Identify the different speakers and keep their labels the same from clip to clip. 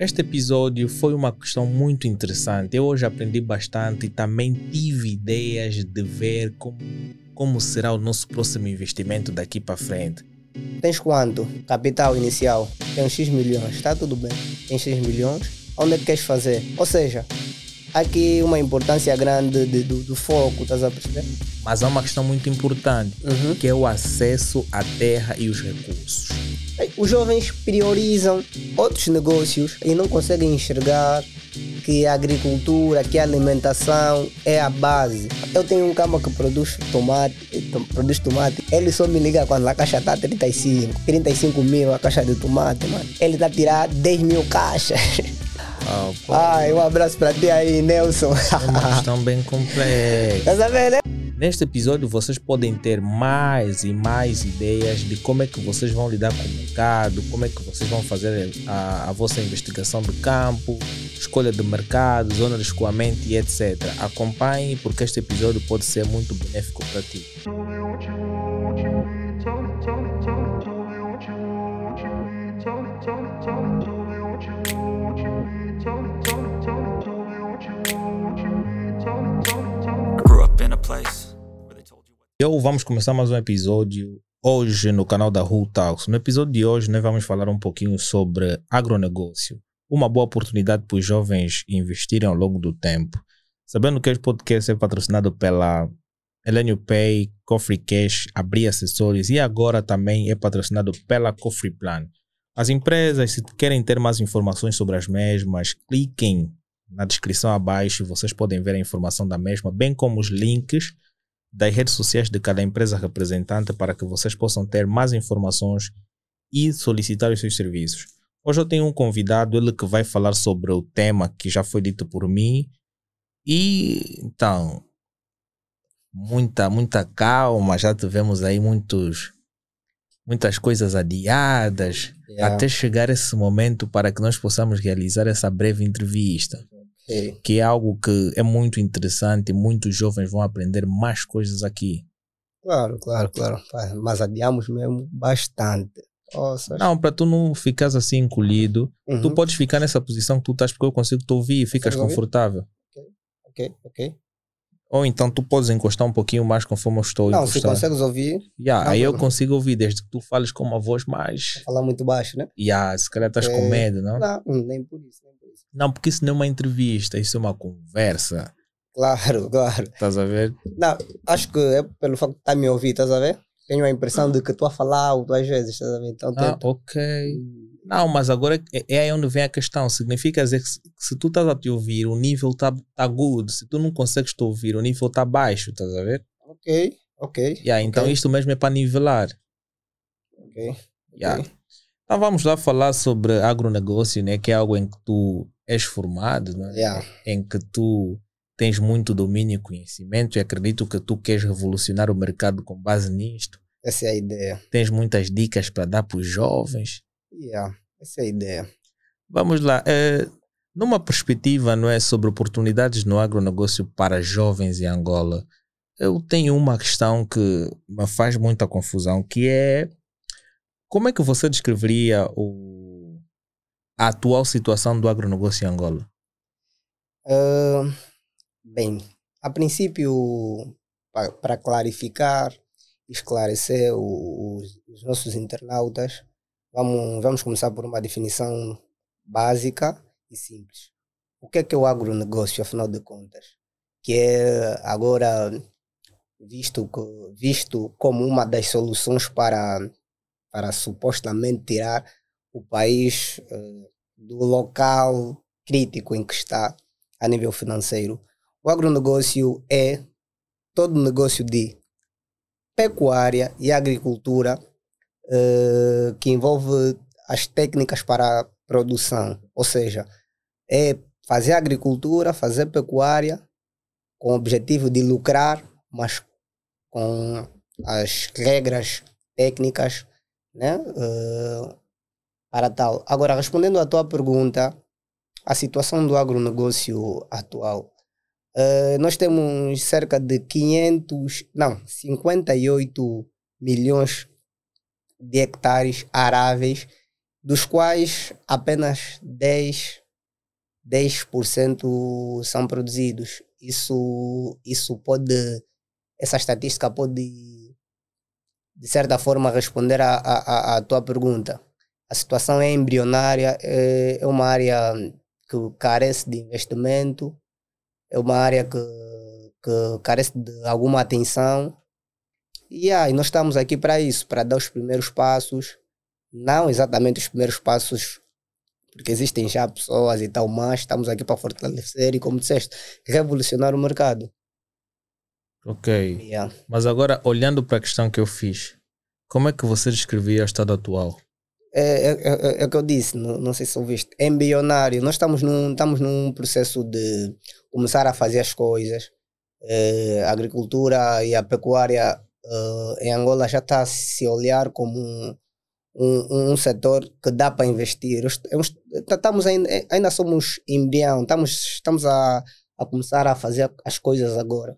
Speaker 1: Este episódio foi uma questão muito interessante. Eu hoje aprendi bastante e também tive ideias de ver como, como será o nosso próximo investimento daqui para frente.
Speaker 2: Tens quanto? Capital inicial. Tem X milhões. Está tudo bem. Tem X milhões. Onde é que queres fazer? Ou seja, aqui uma importância grande de, do, do, foco, estás a perceber?
Speaker 1: Mas há uma questão muito importante,
Speaker 2: uhum.
Speaker 1: que é o acesso à terra e os recursos.
Speaker 2: Os jovens priorizam outros negócios e não conseguem enxergar que a agricultura, que a alimentação é a base. Eu tenho um cama que produz tomate, produz tomate. Ele só me liga quando a caixa está 35, 35 mil a caixa de tomate, mano. Ele está a tirar 10 mil caixas.
Speaker 1: Oh,
Speaker 2: Ai, um abraço para ti aí, Nelson.
Speaker 1: É uma questão bem complexa.
Speaker 2: Tá sabendo, né?
Speaker 1: Neste episódio vocês podem ter mais e mais ideias de como é que vocês vão lidar com o mercado, como é que vocês vão fazer a, a vossa investigação do campo, escolha de mercado, zona de escoamento e etc. Acompanhe porque este episódio pode ser muito benéfico para ti. Eu vamos começar mais um episódio hoje no canal da Who Talks. No episódio de hoje nós vamos falar um pouquinho sobre agronegócio. Uma boa oportunidade para os jovens investirem ao longo do tempo. Sabendo que este podcast é patrocinado pela Elenio Pay, Cofre Cash, Abrir Acessórios e agora também é patrocinado pela Cofre Plan. As empresas, se querem ter mais informações sobre as mesmas, cliquem na descrição abaixo vocês podem ver a informação da mesma, bem como os links das redes sociais de cada empresa representante para que vocês possam ter mais informações e solicitar os seus serviços. Hoje eu tenho um convidado, ele que vai falar sobre o tema que já foi dito por mim. E então, muita, muita calma, já tivemos aí muitos, muitas coisas adiadas
Speaker 2: Yeah.
Speaker 1: até chegar esse momento para que nós possamos realizar essa breve entrevista
Speaker 2: Ok.
Speaker 1: que é algo que é muito interessante muitos jovens vão aprender mais coisas aqui.
Speaker 2: Claro, claro, claro. Mas adiamos mesmo bastante. Nossa.
Speaker 1: Não, para tu não ficares assim encolhido,
Speaker 2: Uhum.
Speaker 1: tu podes ficar nessa posição que tu estás porque eu consigo te ouvir e ficas confortável.
Speaker 2: Ok, ok.
Speaker 1: Ou então tu podes encostar um pouquinho mais conforme eu estou
Speaker 2: Não, se consegues ouvir,
Speaker 1: Yeah,
Speaker 2: Não,
Speaker 1: aí eu
Speaker 2: não.
Speaker 1: consigo ouvir desde que tu fales com uma voz mais.
Speaker 2: falar muito baixo, né?
Speaker 1: Yeah, se calhar estás com
Speaker 2: É.
Speaker 1: medo, não?
Speaker 2: Não, nem por isso, nem por isso.
Speaker 1: Não, porque isso não é uma entrevista, isso é uma conversa.
Speaker 2: Claro, claro.
Speaker 1: Estás a ver?
Speaker 2: Não, acho que é pelo facto de estar me ouvir, estás a ver? Tenho a impressão de que estou a falar às vezes, estás a ver? Então
Speaker 1: Ah,
Speaker 2: tento.
Speaker 1: ok. Não, mas agora é, é aí onde vem a questão. Significa dizer que se, que se tu estás a te ouvir, o nível está tá good. Se tu não consegues te ouvir, o nível está baixo, estás a ver?
Speaker 2: Ok, ok.
Speaker 1: Yeah, então
Speaker 2: ok,
Speaker 1: isto mesmo é para nivelar.
Speaker 2: ok.
Speaker 1: Yeah.
Speaker 2: ok.
Speaker 1: Então vamos lá falar sobre agronegócio, né? que é algo em que tu és formado, né?
Speaker 2: Yeah.
Speaker 1: em que tu tens muito domínio e conhecimento e acredito que tu queres revolucionar o mercado com base nisto.
Speaker 2: Essa é a ideia.
Speaker 1: Tens muitas dicas para dar para os jovens.
Speaker 2: Yeah. Essa é a ideia.
Speaker 1: Vamos lá. eh, numa perspectiva não é sobre oportunidades no agronegócio para jovens em Angola, eu tenho uma questão que me faz muita confusão, que é como é que você descreveria o, a atual situação do agronegócio em Angola?
Speaker 2: Ah, bem, a princípio, pa- para clarificar, esclarecer os, os nossos internautas, vamos, vamos começar por uma definição básica e simples. O que é que é o agronegócio, afinal de contas? Que é agora visto, visto como uma das soluções para, para supostamente tirar o país eh, do local crítico em que está a nível financeiro. O agronegócio é todo negócio de pecuária e agricultura eh, que envolve as técnicas para a produção, ou seja, é fazer agricultura, fazer pecuária com o objetivo de lucrar, mas com as regras técnicas né, eh, para tal. Agora, respondendo à tua pergunta, a situação do agronegócio atual. Eh, nós temos cerca de 500, não, 58 milhões de hectares aráveis dos quais apenas 10, 10% são produzidos. Isso, isso pode, essa estatística pode, de certa forma, responder à tua pergunta. A situação é embrionária, é, é uma área que carece de investimento, é uma área que, que carece de alguma atenção. E aí, nós estamos aqui para isso, para dar os primeiros passos, não exatamente os primeiros passos, porque existem já pessoas e tal, mas estamos aqui para fortalecer e, como disseste, revolucionar o mercado.
Speaker 1: Ok. Yeah. Mas agora, olhando para a questão que eu fiz, como é que você descrevia o estado atual?
Speaker 2: É, é, é, é, o que eu disse, não, não sei se ouviste, é embrionário. Nós estamos num, estamos num processo de começar a fazer as coisas. É, a agricultura e a pecuária é, em Angola já está a se olhar como um, um, um setor que dá para investir. Estamos ainda, ainda somos embrião, estamos, estamos a, a começar a fazer as coisas agora.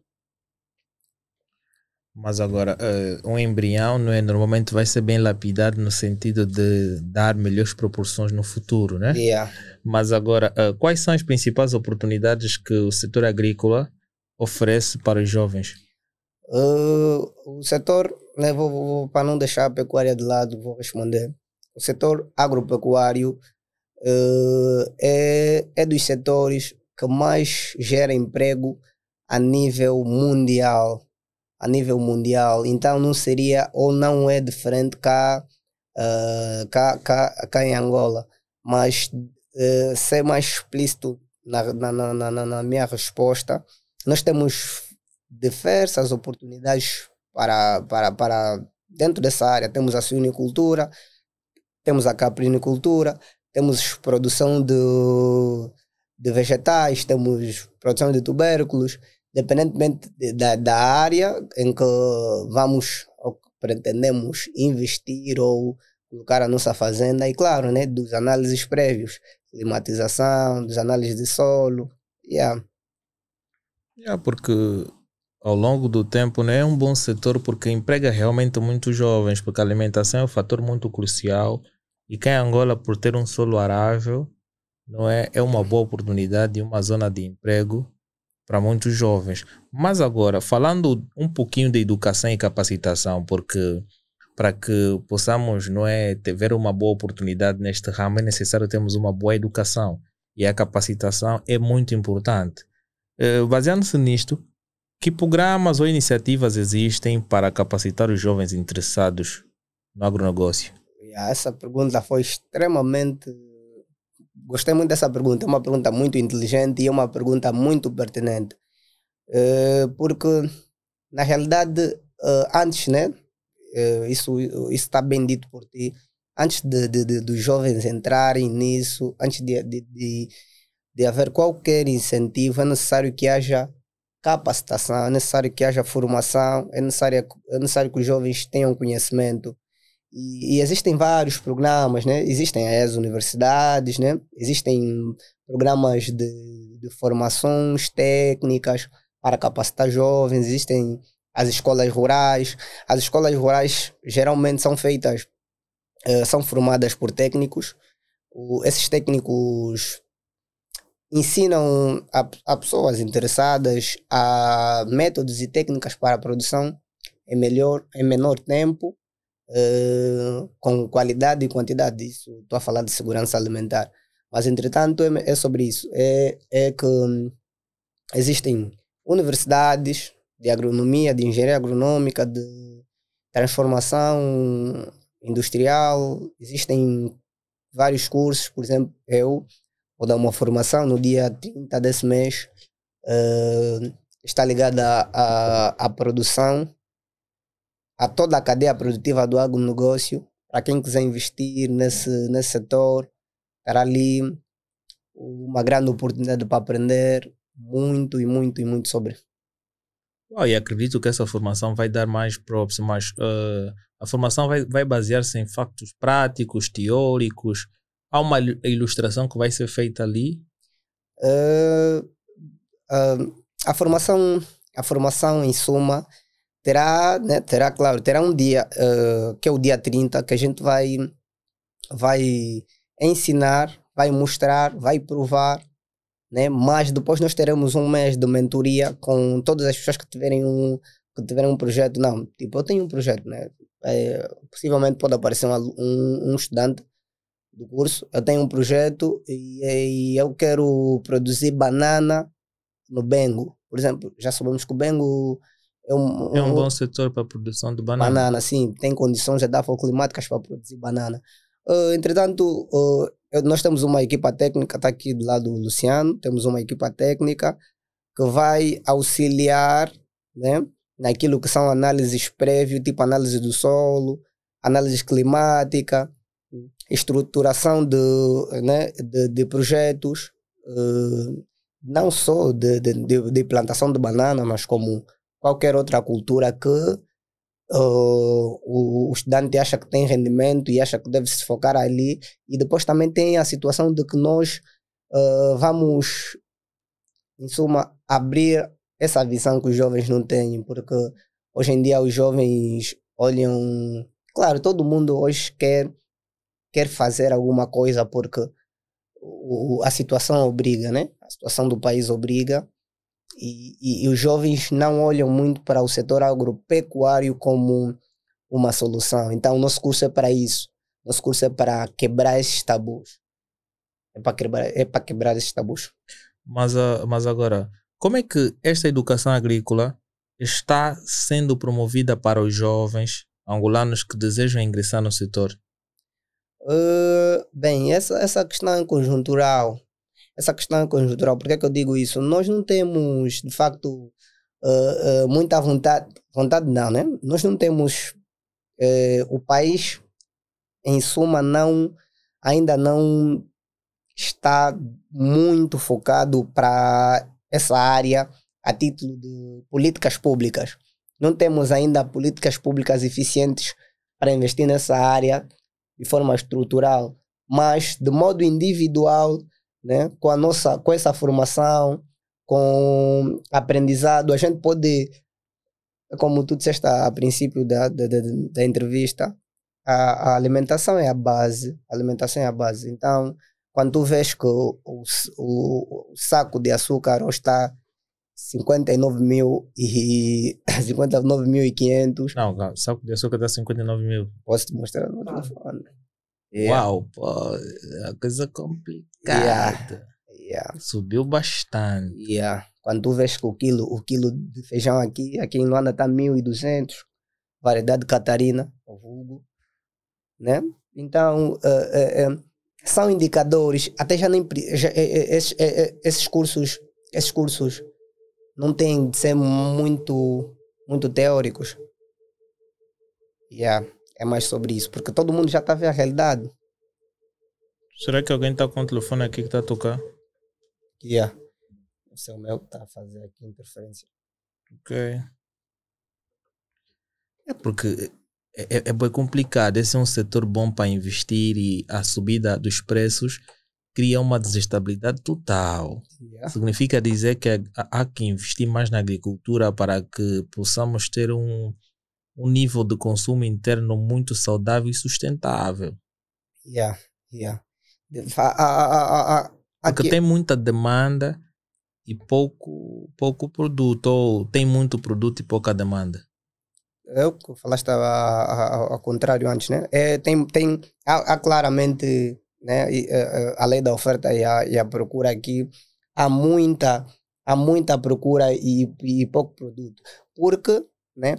Speaker 1: Mas agora, uh, um embrião não é, normalmente vai ser bem lapidado no sentido de dar melhores proporções no futuro, né?
Speaker 2: Yeah.
Speaker 1: Mas agora, uh, quais são as principais oportunidades que o setor agrícola oferece para os jovens?
Speaker 2: Uh, o setor, né, vou, vou, para não deixar a pecuária de lado, vou responder. O setor agropecuário é, é dos setores que mais gera emprego a nível mundial a nível mundial, então não seria ou não é diferente cá, uh, cá, cá, cá em Angola. Mas uh, ser mais explícito na, na, na, na, na minha resposta, nós temos diversas oportunidades para, para, para dentro dessa área. Temos a suinicultura, temos a caprinicultura, temos produção de, de vegetais, temos produção de tubérculos, independentemente da, da área em que vamos ou pretendemos investir ou colocar a nossa fazenda. E claro, né, dos análises prévios, climatização, dos análises de solo, yeah.
Speaker 1: Yeah, porque ao longo do tempo né, é um bom setor porque emprega realmente muitos jovens, porque a alimentação é um fator muito crucial. E quem em Angola por ter um solo arável não é, é uma boa oportunidade e uma zona de emprego para muitos jovens. Mas agora, falando um pouquinho de educação e capacitação, porque para que possamos não é, ter uma boa oportunidade neste ramo, é necessário termos uma boa educação. E a capacitação é muito importante. Uh, Baseando-se nisto, que programas ou iniciativas existem para capacitar os jovens interessados no agronegócio?
Speaker 2: Essa pergunta foi extremamente Gostei muito dessa pergunta, é uma pergunta muito inteligente e é uma pergunta muito pertinente. Uh, porque, na realidade, uh, antes, né? Uh, isso está bem dito por ti. Antes de, de, de, dos jovens entrarem nisso, antes de, de, de, haver qualquer incentivo, é necessário que haja capacitação, é necessário que haja formação, é necessário, é necessário que os jovens tenham conhecimento. E, e, existem vários programas, né? Existem as universidades, né? Existem programas de, de formações técnicas para capacitar jovens, existem as escolas rurais. As escolas rurais geralmente são feitas, uh, são formadas por técnicos. O, esses técnicos ensinam a, a, pessoas interessadas a métodos e técnicas para a produção em, melhor, em menor tempo uh, com qualidade e quantidade. Isso estou a falar de segurança alimentar. Mas, entretanto, é, é sobre isso. É, é que um, existem universidades de agronomia, de engenharia agronômica, de transformação industrial, existem vários cursos, por exemplo, eu vou dar uma formação no dia 30 desse mês, uh, está ligada à produção a toda a cadeia produtiva do agronegócio, para quem quiser investir nesse, nesse setor, terá ali uma grande oportunidade para aprender muito e muito e muito sobre.
Speaker 1: Oh, e acredito que essa formação vai dar mais props, mas uh, a formação vai, vai basear-se em factos práticos, teóricos. Há uma ilustração que vai ser feita ali?
Speaker 2: Uh, uh, a formação, a formação em suma, terá, né, terá, claro, terá um dia, uh, que é o dia 30, que a gente vai vai ensinar, vai mostrar, vai provar, né? Mas depois nós teremos um mês de mentoria com todas as pessoas que tiverem um que tiverem um projeto. Não, tipo, eu tenho um projeto, né? É, possivelmente pode aparecer um, um, um, estudante do curso. Eu tenho um projeto e, e eu quero produzir banana no Bengo. Por exemplo, já sabemos que o Bengo
Speaker 1: é um, é um bom setor para a produção de banana.
Speaker 2: Banana, sim, tem condições edafoclimáticas para produzir banana. Uh, entretanto, uh, nós temos uma equipa técnica, está aqui do lado do Luciano, temos uma equipa técnica que vai auxiliar né, naquilo que são análises prévias, tipo análise do solo, análise climática, estruturação de, né, de, de projetos, uh, não só de, de, de, plantação de banana, mas como qualquer outra cultura que uh, o, o, estudante acha que tem rendimento e acha que deve se focar ali. E depois também tem a situação de que nós uh, vamos, em suma, abrir essa visão que os jovens não têm, porque hoje em dia os jovens olham. Claro, todo mundo hoje quer, quer fazer alguma coisa porque o, a situação obriga, né? A situação do país obriga e, e, e, os jovens não olham muito para o setor agropecuário como uma solução. Então, nosso curso é para isso. Nosso curso é para quebrar esses tabus. É para quebrar, é para quebrar esses tabus.
Speaker 1: Mas, uh, mas agora, como é que esta educação agrícola está sendo promovida para os jovens angolanos que desejam ingressar no setor?
Speaker 2: Uh, bem, essa, essa questão é conjuntural essa questão conjuntural. Por que, é que eu digo isso? Nós não temos, de facto, uh, uh, muita vontade, vontade não, né? Nós não temos, uh, o país, em suma, não, ainda não está muito focado para essa área a título de políticas públicas. Não temos ainda políticas públicas eficientes para investir nessa área de forma estrutural, mas de modo individual né? com, a nossa, com essa formação, com aprendizado, a gente pode, como tu disseste a princípio da, da, da, da entrevista, a, a, alimentação é a base, a alimentação é a base. Então, quando tu vês que o, o, o saco de açúcar hoje está 59 mil e 59.500.
Speaker 1: Não, o saco de açúcar está 59 mil.
Speaker 2: Posso te mostrar no telefone.
Speaker 1: Yeah. Uau, pô, é coisa complicada. Yeah.
Speaker 2: Yeah.
Speaker 1: Subiu bastante.
Speaker 2: Yeah. Quando tu vês que o quilo, o quilo de feijão aqui, aqui em Luanda está 1.200, variedade Catarina, o vulgo, né? Então, uh, uh, uh, são indicadores, até já nem, já, esses, esses cursos, esses cursos não têm de ser muito, muito teóricos. Yeah é mais sobre isso, porque todo mundo já está a ver a realidade.
Speaker 1: Será que alguém está com o telefone aqui que está a tocar?
Speaker 2: Yeah. O seu meu está a fazer aqui interferência.
Speaker 1: Ok. É porque é, é, é bem complicado. Esse é um setor bom para investir e a subida dos preços cria uma desestabilidade total. Yeah. Significa dizer que há que investir mais na agricultura para que possamos ter um, um nível de consumo interno muito saudável e sustentável.
Speaker 2: Yeah, yeah. A, a, a,
Speaker 1: Porque tem muita demanda e pouco, pouco produto, ou tem muito produto e pouca demanda.
Speaker 2: Eu falaste ao contrário antes, né? É, tem, tem, há, há claramente né, a lei da oferta e a, e a procura aqui, há muita, há muita procura e, e pouco produto. Porque né,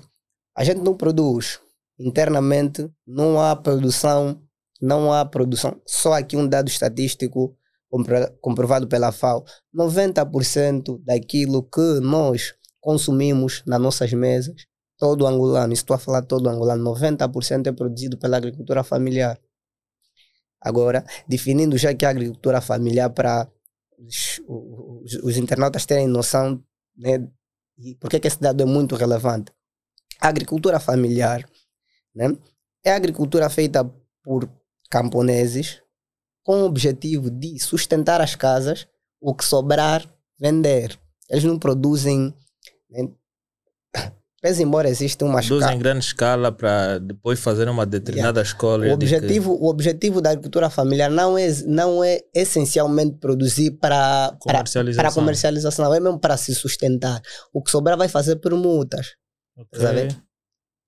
Speaker 2: a gente não produz internamente, não há produção, não há produção. Só aqui um dado estatístico comprovado pela FAO: 90% daquilo que nós consumimos nas nossas mesas, todo angolano, estou a falar todo angolano, 90% é produzido pela agricultura familiar. Agora, definindo já que a agricultura familiar para os, os, os internautas terem noção né, e por que esse dado é muito relevante. A agricultura familiar né, é a agricultura feita por camponeses com o objetivo de sustentar as casas, o que sobrar, vender. Eles não produzem né, pese embora exista uma
Speaker 1: Produzem em grande escala para depois fazer uma determinada escola.
Speaker 2: O objetivo, o objetivo da agricultura familiar não é, não é essencialmente produzir para, para,
Speaker 1: Comercialização.
Speaker 2: para comercialização, não é mesmo para se sustentar. O que sobrar vai fazer permutas.
Speaker 1: que,
Speaker 2: a ver?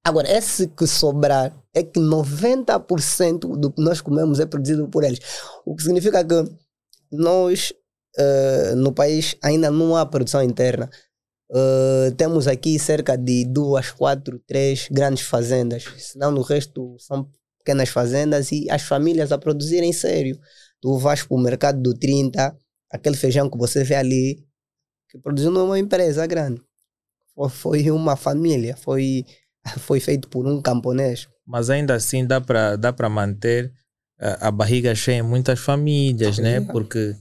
Speaker 2: Agora, esse que sobrar é que 90% do que nós comemos é produzido por eles. O que significa que nós, eh, no país, ainda não há produção interna. Eh, temos aqui cerca de duas, quatro, três grandes fazendas. Senão, no resto são pequenas fazendas e as famílias a produzirem sério. Tu vais para o mercado do 30, aquele feijão que você vê ali, que produziu numa empresa grande. Foi uma família, foi foi feito por um camponês.
Speaker 1: Mas ainda assim dá para dá para manter a, a barriga cheia em muitas famílias, né?
Speaker 2: É.
Speaker 1: Porque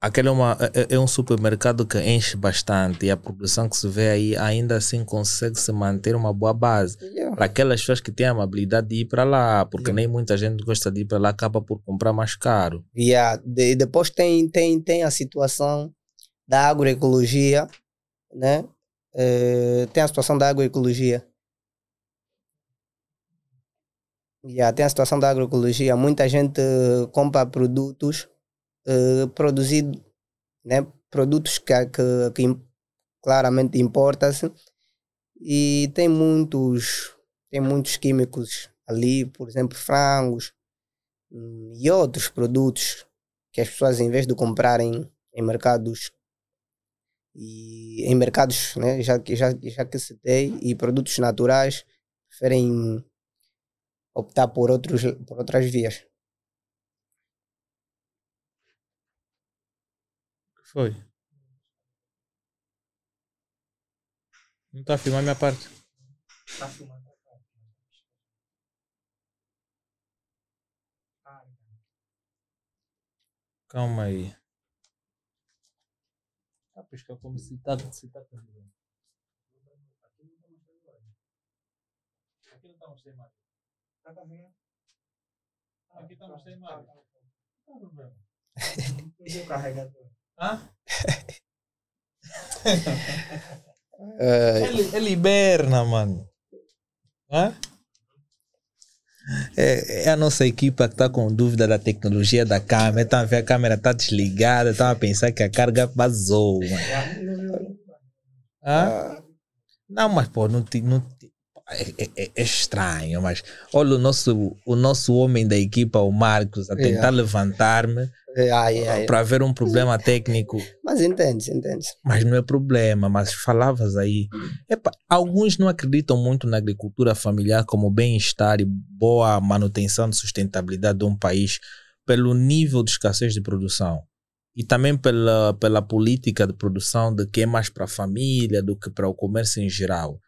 Speaker 1: aquele é, uma, é, é um supermercado que enche bastante e a produção que se vê aí ainda assim consegue se manter uma boa base. Para aquelas pessoas que têm a amabilidade de ir para lá, porque
Speaker 2: Yeah.
Speaker 1: nem muita gente gosta de ir para lá, acaba por comprar mais caro.
Speaker 2: Yeah. De- depois tem, tem, tem a situação da agroecologia, né? Eh, tem a situação da agroecologia. Yeah, tem a situação da agroecologia. Muita gente eh, compra produtos eh, produzidos, né? Produtos que, que, que claramente importa-se e tem muitos, tem muitos químicos ali, por exemplo, frangos, hum, e outros produtos que as pessoas em vez de comprarem em mercados e em mercados né, já, que- já, já que citei e produtos naturais preferem optar por, outros, por outras vias.
Speaker 1: O que foi? Não está a filmar a minha parte? Calma aí. Tá a piscar como se tá, se tá. Aqui não está mostrando mais. Tá carregando? Aqui está mostrando mais. Não tem problema. Hã?
Speaker 2: Eh,
Speaker 1: Ele, ele hiberna, mano. Hã? É, é a nossa equipa que está com dúvida da tecnologia da câmera. Estão a ver a câmera está desligada. Estão a pensar que a carga vazou. Mano. Hã? Não, mas pô, não, não, é, é- é estranho. Mas olha o nosso, o nosso homem da equipa, o Marcos, a tentar
Speaker 2: É.
Speaker 1: levantar-me
Speaker 2: ai, ai.
Speaker 1: para ver um problema técnico.
Speaker 2: Mas entende, entende.
Speaker 1: Mas não é problema, mas falavas aí. Epa, alguns não acreditam muito na agricultura familiar como bem-estar e boa manutenção de sustentabilidade de um país pelo nível de escassez de produção e também pela, pela política de produção de que é mais para a família do que para o comércio em geral.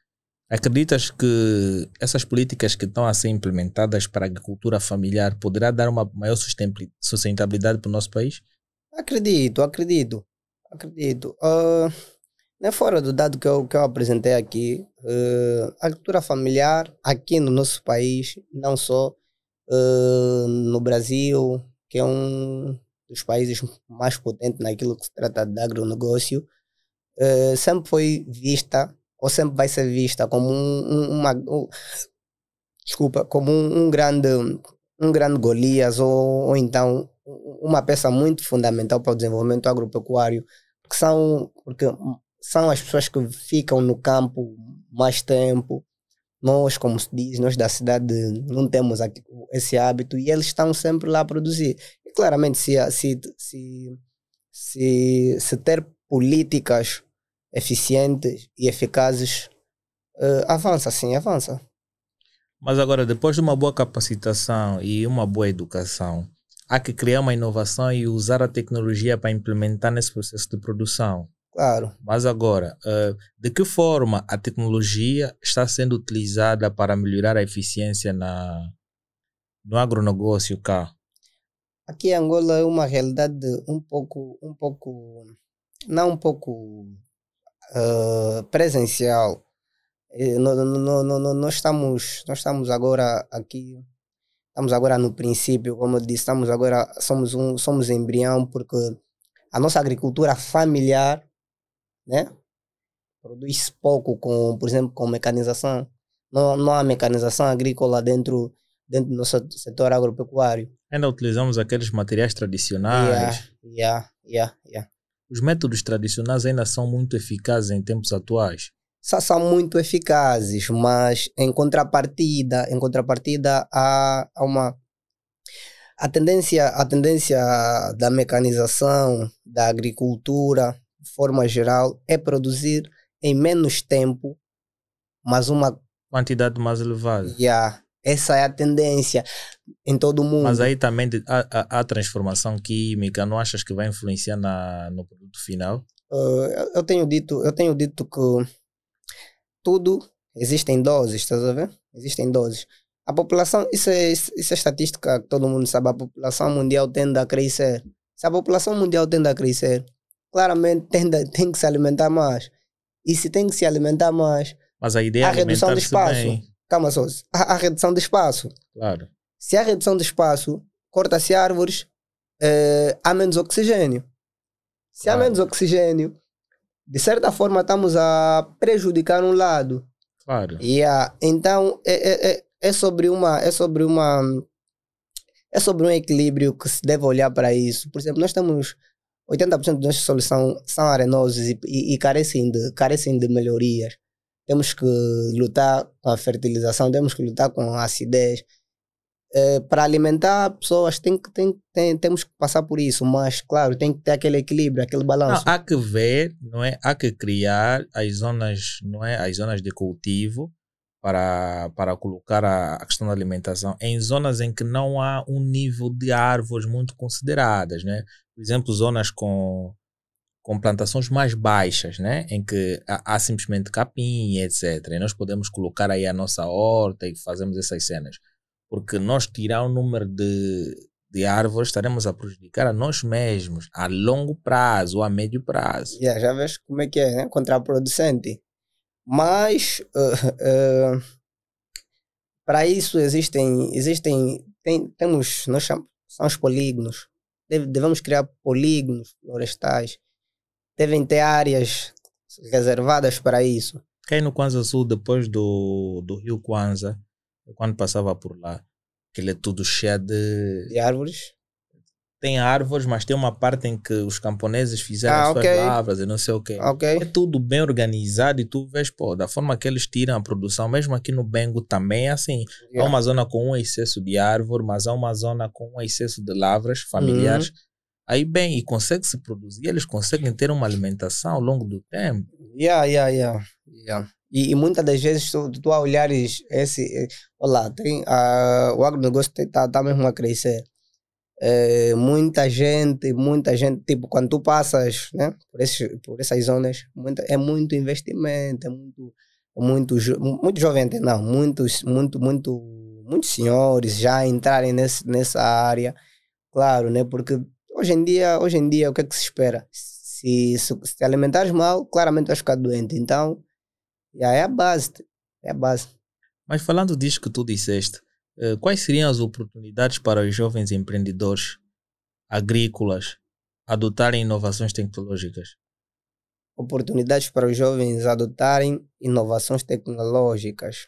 Speaker 1: Acreditas que essas políticas que estão a ser implementadas para a agricultura familiar poderá dar uma maior sustentabilidade- para o nosso país?
Speaker 2: Acredito, acredito, acredito. Ah, não é fora do dado que eu, que eu apresentei aqui, ah, a agricultura familiar aqui no nosso país, não só ah, no Brasil, que é um dos países mais potentes naquilo que se trata de agronegócio, sempre foi vista, ou sempre vai ser vista como um, um- uma... um- desculpa, como um, um grande um grande Golias ou, ou então uma peça muito fundamental para o desenvolvimento agropecuário, porque são, porque são as pessoas que ficam no campo mais tempo. Nós, como se diz, nós da cidade não temos aqui esse hábito e eles estão sempre lá a produzir. E claramente, se, se, se, se, se ter políticas eficientes e eficazes, eh, avança sim, avança.
Speaker 1: Mas agora, depois de uma boa capacitação e uma boa educação, há que criar uma inovação e usar a tecnologia para implementar nesse processo de produção.
Speaker 2: Claro.
Speaker 1: Mas agora, eh, de que forma a tecnologia está sendo utilizada para melhorar a eficiência na, no agronegócio cá?
Speaker 2: Aqui em Angola é uma realidade um pouco, um pouco, não um pouco ah, presencial. Eh, nó- nó- nó- nó- nó- Nós estamos, nós estamos agora aqui, estamos agora no princípio, como eu disse, estamos agora, somos um, somos embrião porque a nossa agricultura familiar, né? produz pouco com, por exemplo, com mecanização. Não, não há mecanização agrícola dentro, dentro do nosso setor agropecuário.
Speaker 1: Ainda utilizamos aqueles materiais tradicionais.
Speaker 2: Yeah, yeah, yeah, yeah.
Speaker 1: Os métodos tradicionais ainda são muito eficazes em tempos atuais.
Speaker 2: Só são muito eficazes, mas em contrapartida, em contrapartida há, há uma a tendência, a tendência da mecanização, da agricultura, de forma geral, é produzir em menos tempo, mas uma
Speaker 1: quantidade mais elevada.
Speaker 2: Yeah, essa é a tendência em todo o mundo.
Speaker 1: Mas aí também há, há, transformação química, não achas que vai influenciar na, no produto final?
Speaker 2: Uh, eu, tenho dito, eu tenho dito que tudo existe em doses, estás a ver? Existem doses. A população, isso é, isso é estatística que todo mundo sabe, a população mundial tende a crescer. Se a população mundial tende a crescer, claramente tende, tem que se alimentar mais. E se tem que se alimentar mais,
Speaker 1: mas a ideia a redução de espaço. Bem.
Speaker 2: Calma só, a, a, redução de espaço.
Speaker 1: Claro.
Speaker 2: Se há redução de espaço, corta-se árvores, eh, há menos oxigênio. Se claro. há menos oxigênio, de certa forma estamos a prejudicar um lado.
Speaker 1: Claro.
Speaker 2: Yeah. Então é, é, é sobre uma é sobre uma é sobre um equilíbrio que se deve olhar para isso. Por exemplo, nós temos 80% das nossas soluções são arenosos e, e, e, carecem, de, carecem de melhorias. Temos que lutar com a fertilização, temos que lutar com a acidez. É, para alimentar pessoas tem que, tem, tem, temos que passar por isso, mas claro, tem que ter aquele equilíbrio, aquele balanço.
Speaker 1: Não, há que ver, não é? Há que criar as zonas, não é? As zonas de cultivo para, para colocar a, a questão da alimentação em zonas em que não há um nível de árvores muito consideradas, né? Por exemplo, zonas com com plantações mais baixas, né? Em que há, há, simplesmente capim, etc. E nós podemos colocar aí a nossa horta e fazemos essas cenas. Porque nós tirar o número de, de árvores estaremos a prejudicar a nós mesmos a longo prazo ou a médio prazo.
Speaker 2: Yeah, já vês como é que é, né? Contraproducente. Mas uh, uh, para isso existem, existem tem, temos, nós chamamos, são os polígonos. Deve, devemos criar polígonos florestais devem ter áreas reservadas para isso.
Speaker 1: Quem no Kwanza Sul, depois do, do rio Kwanza, quando passava por lá, aquele é tudo cheio de...
Speaker 2: De árvores?
Speaker 1: Tem árvores, mas tem uma parte em que os camponeses fizeram ah, suas okay. lavras e não sei o quê.
Speaker 2: Okay.
Speaker 1: É tudo bem organizado e tu vês, pô, da forma que eles tiram a produção, mesmo aqui no Bengo também é assim. Yeah. Há uma zona com um excesso de árvore, mas há uma zona com um excesso de lavras familiares. Uhum Aí bem, e consegue se produzir, eles conseguem ter uma alimentação ao longo do tempo.
Speaker 2: Yeah, yeah, yeah. yeah. E, e muitas das vezes tu, tu olhares esse. Eh, olá, tem, uh, o agronegócio está tá mesmo a crescer. É, muita gente, muita gente, tipo, quando tu passas né, por, esses, por essas zonas, muita, é muito investimento, é muito, muito, muito jovem, não, muitos, muito, muito, muitos senhores já entrarem nesse, nessa área, claro, né, porque Hoje em dia, hoje em dia o que é que se espera? Se, se, se te alimentares mal, claramente vais ficar doente. Então, já é a base. É a base.
Speaker 1: Mas falando disso que tu disseste, eh, quais seriam as oportunidades para os jovens empreendedores agrícolas adotarem inovações tecnológicas?
Speaker 2: Oportunidades para os jovens adotarem inovações tecnológicas.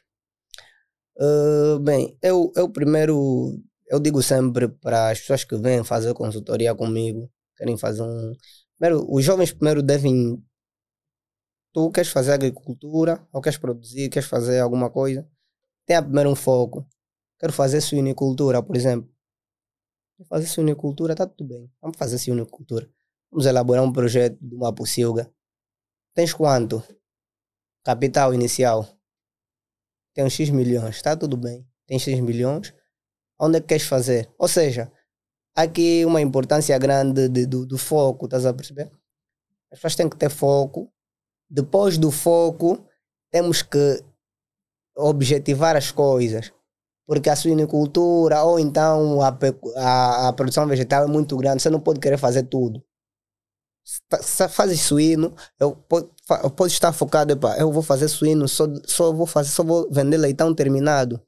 Speaker 2: Uh, bem, eu, eu primeiro eu digo sempre para as pessoas que vêm fazer consultoria comigo, querem fazer um. Primeiro, os jovens primeiro devem. Tu queres fazer agricultura, ou queres produzir, queres fazer alguma coisa, tenha primeiro um foco. Quero fazer suinicultura, por exemplo. Quero fazer suinicultura, tá tudo bem. Vamos fazer suinicultura. Vamos elaborar um projeto de uma pocilga. Tens quanto? Capital inicial. Tem X milhões, está tudo bem. Tem X milhões onde é que queres fazer. Ou seja, aqui uma importância grande de, do, do foco, estás a perceber? As pessoas têm que ter foco. Depois do foco, temos que objetivar as coisas. Porque a suinicultura ou então a, a, a produção vegetal é muito grande, você não pode querer fazer tudo. Se fazes suíno, eu posso, estar focado, epa, eu vou fazer suíno, só, só vou fazer, só vou vender leitão terminado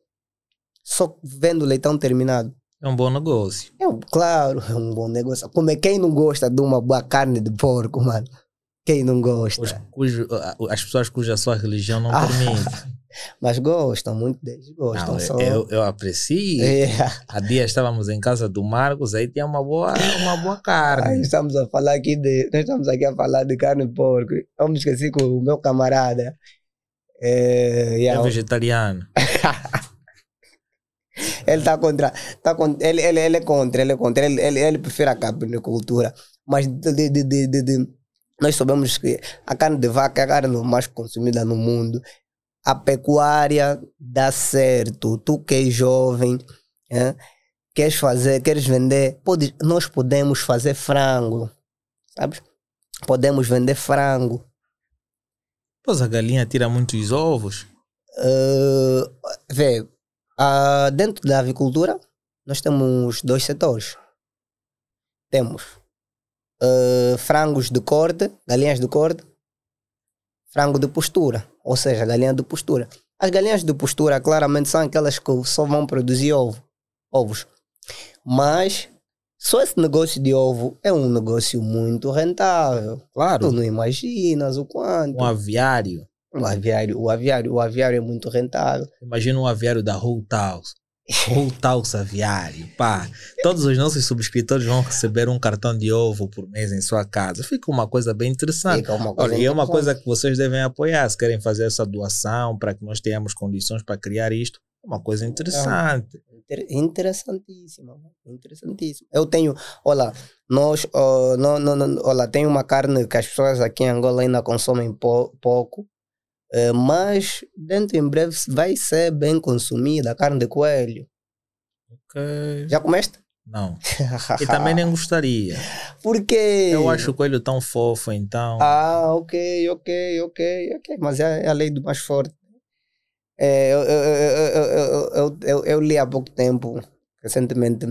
Speaker 2: só vendo leitão terminado.
Speaker 1: É um bom negócio.
Speaker 2: É, claro, é um bom negócio. Como é quem não gosta de uma boa carne de porco, mano? Quem não gosta?
Speaker 1: Os, cujo, as pessoas cuja sua religião não
Speaker 2: Ah.
Speaker 1: permite.
Speaker 2: Mas gostam, muito deles gostam.
Speaker 1: Não,
Speaker 2: só...
Speaker 1: eu, eu aprecio.
Speaker 2: É.
Speaker 1: Há dias estávamos em casa do Marcos, aí tinha uma boa, uma boa carne.
Speaker 2: estamos a falar aqui de. Nós estamos aqui a falar de carne de porco. Eu me esqueci com o meu camarada. É,
Speaker 1: É
Speaker 2: yeah,
Speaker 1: vegetariano.
Speaker 2: ele está contra. Tá con- ele, ele, ele é contra, ele é contra. Ele, ele, ele prefere a carnicultura. Mas de, de, de, de, nós sabemos que a carne de vaca é a carne mais consumida no mundo. A pecuária dá certo. Tu que és jovem, é, queres fazer, queres vender, pode, nós podemos fazer frango. Sabes? Podemos vender frango.
Speaker 1: Pois a galinha tira muitos ovos.
Speaker 2: Uh, vê, ah, dentro da avicultura, nós temos dois setores. Temos uh, frangos de corte, galinhas de corte, frango de postura, ou seja, galinha de postura. As galinhas de postura claramente são aquelas que só vão produzir ovo, ovos. Mas só esse negócio de ovo é um negócio muito rentável. Tu
Speaker 1: Claro,
Speaker 2: não imaginas o quanto.
Speaker 1: um aviário.
Speaker 2: O aviário, o aviário, o aviário é muito rentável.
Speaker 1: Imagina um aviário da House. House Aviário. Pá, todos os nossos subscritores vão receber um cartão de ovo por mês em sua casa. Fica uma coisa bem interessante.
Speaker 2: Coisa
Speaker 1: Olha, e é uma coisa que vocês devem apoiar. Se querem fazer essa doação para que nós tenhamos condições para criar isto, é uma coisa interessante.
Speaker 2: Inter- interessantíssima, interessantíssima. Eu tenho, olha, nós, ó, não, não, não, olha, tem uma carne que as pessoas aqui em Angola ainda consomem pou- pouco, eh, mas dentro em breve vai ser bem consumida a carne de coelho.
Speaker 1: Ok.
Speaker 2: Já comeste?
Speaker 1: Não. e também nem gostaria.
Speaker 2: Por quê?
Speaker 1: Eu acho o coelho tão fofo, então.
Speaker 2: Ah, ok, ok, ok, ok. Mas é, é a lei do mais forte. É, eu, eu, eu, eu, li há pouco tempo, recentemente,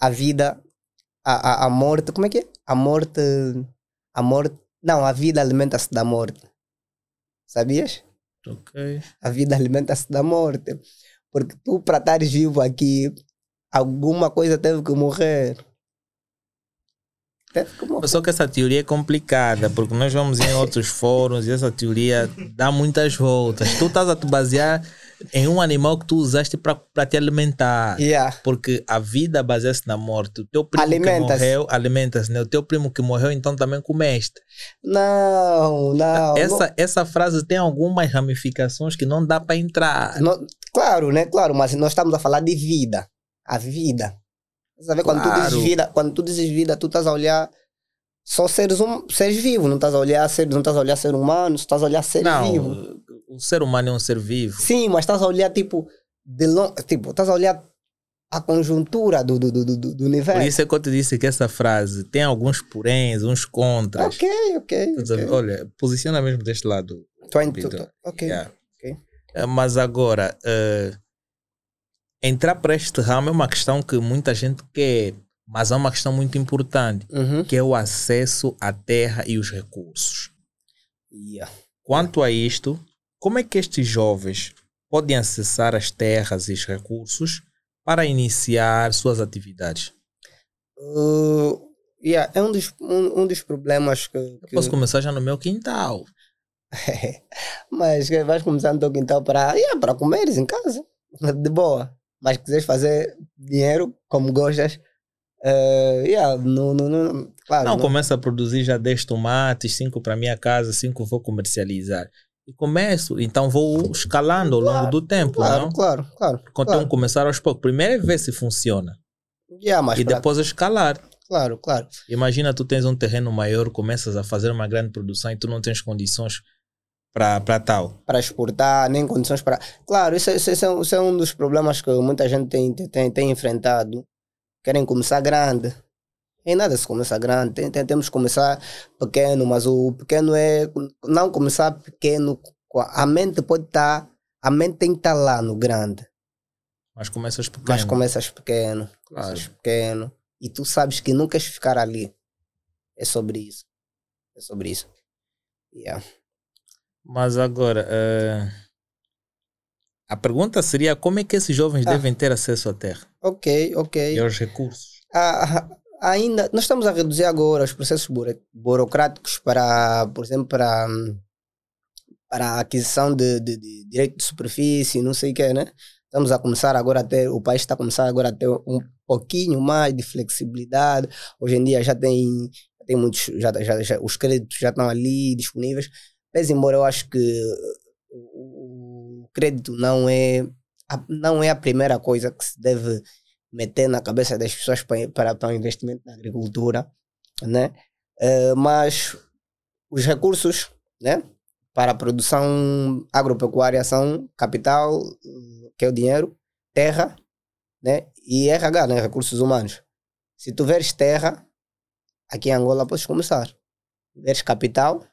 Speaker 2: a vida, a, a, a morte, como é que é? A morte, a morte, não, a vida alimenta-se da morte. Sabias?
Speaker 1: Ok.
Speaker 2: A vida alimenta-se da morte. Porque tu, para estares vivo aqui, alguma coisa teve que morrer. Que.
Speaker 1: Só que essa teoria é complicada, porque nós vamos em outros fóruns e essa teoria dá muitas voltas. Tu estás a te basear em um animal que tu usaste para te alimentar.
Speaker 2: Yeah.
Speaker 1: Porque a vida baseia-se na morte. O teu primo que
Speaker 2: Alimenta-se.
Speaker 1: morreu, alimenta-se, né? O teu primo que morreu, então também comeste.
Speaker 2: Não, não.
Speaker 1: essa, essa frase tem algumas ramificações que não dá para entrar.
Speaker 2: não- claro, né? Claro, mas nós estamos a falar de vida. A vida. Sabe, quando tu
Speaker 1: Claro.
Speaker 2: dizes vida, quando tu dizes vida, tu estás a olhar só seres, hum, seres vivos, não estás a olhar ser, não estás a olhar ser humano, estás a olhar ser
Speaker 1: Não,
Speaker 2: vivo.
Speaker 1: o ser humano é um ser vivo.
Speaker 2: Sim, mas estás a olhar tipo de long, tipo, estás a olhar a conjuntura do, do, do, do, do
Speaker 1: Por
Speaker 2: universo.
Speaker 1: isso é que eu te disse que essa frase tem alguns poréns, uns contras.
Speaker 2: Ok, ok.
Speaker 1: Estás a ver?
Speaker 2: ok.
Speaker 1: Olha, posiciona mesmo deste lado. Vitor.
Speaker 2: tô- tô- ok.
Speaker 1: Yeah.
Speaker 2: ok.
Speaker 1: Eh, Mas agora, eh, entrar para este ramo é uma questão que muita gente quer, mas é uma questão muito importante,
Speaker 2: Uhum.
Speaker 1: que é o acesso à terra e os recursos.
Speaker 2: Yeah.
Speaker 1: Quanto a isto, como é que estes jovens podem acessar as terras e os recursos para iniciar suas atividades?
Speaker 2: Uh, yeah, é um dos, um, um dos problemas que,
Speaker 1: Eu
Speaker 2: que-
Speaker 1: posso começar já no meu quintal.
Speaker 2: Mas que vais começar no teu quintal para, yeah, para comeres em casa, de boa. Mas quiseres fazer dinheiro como gostas, eh, yeah, não, não, não, claro,
Speaker 1: Não,
Speaker 2: não-
Speaker 1: começa a produzir já 10 tomates, 5 para minha casa, 5 vou comercializar. E começo, então vou escalando ao longo do tempo,
Speaker 2: claro,
Speaker 1: não?
Speaker 2: claro, claro.
Speaker 1: Quando
Speaker 2: claro.
Speaker 1: começar aos poucos. Primeiro é ver se funciona.
Speaker 2: Yeah,
Speaker 1: e
Speaker 2: pra-
Speaker 1: depois escalar.
Speaker 2: claro, claro.
Speaker 1: Imagina tu tens um terreno maior, começas a fazer uma grande produção e tu não tens condições para tal.
Speaker 2: Para exportar, nem condições para. Claro, isso, é- isso, é- isso é um- isso é um dos problemas que muita gente tem, tem, tem enfrentado. Querem começar grande. Em nada se começa grande. Tem, tem- temos que começar pequeno, mas o pequeno é. Não começar pequeno. a- mente pode estar. a mente tem que estar lá no grande.
Speaker 1: Mas começas pequeno.
Speaker 2: Mas começas pequeno.
Speaker 1: Claro.
Speaker 2: Começas pequeno. E tu sabes que não queres ficar ali. É sobre isso. É sobre isso. Yeah.
Speaker 1: Mas agora, eh, a pergunta seria como é que esses jovens
Speaker 2: Ah.
Speaker 1: devem ter acesso à terra
Speaker 2: Ok, ok.
Speaker 1: e aos recursos?
Speaker 2: a, ainda nós estamos a reduzir agora os processos burocráticos para, por exemplo, para, para a aquisição de, de, de direito de superfície, não sei o que, né? Estamos a começar agora a ter, o país está a começar agora a ter um pouquinho mais de flexibilidade. Hoje em dia já tem, tem muitos, já, já, já os créditos já estão ali disponíveis. Mas embora eu acho que o crédito não é, não é a primeira coisa que se deve meter na cabeça das pessoas para, para, o investimento na agricultura, né? Uh, mas os recursos, né? Para a produção agropecuária são capital, que é o dinheiro, terra, né? E RH, né? Recursos humanos. Se tu veres terra, aqui em Angola podes começar. Veres capital,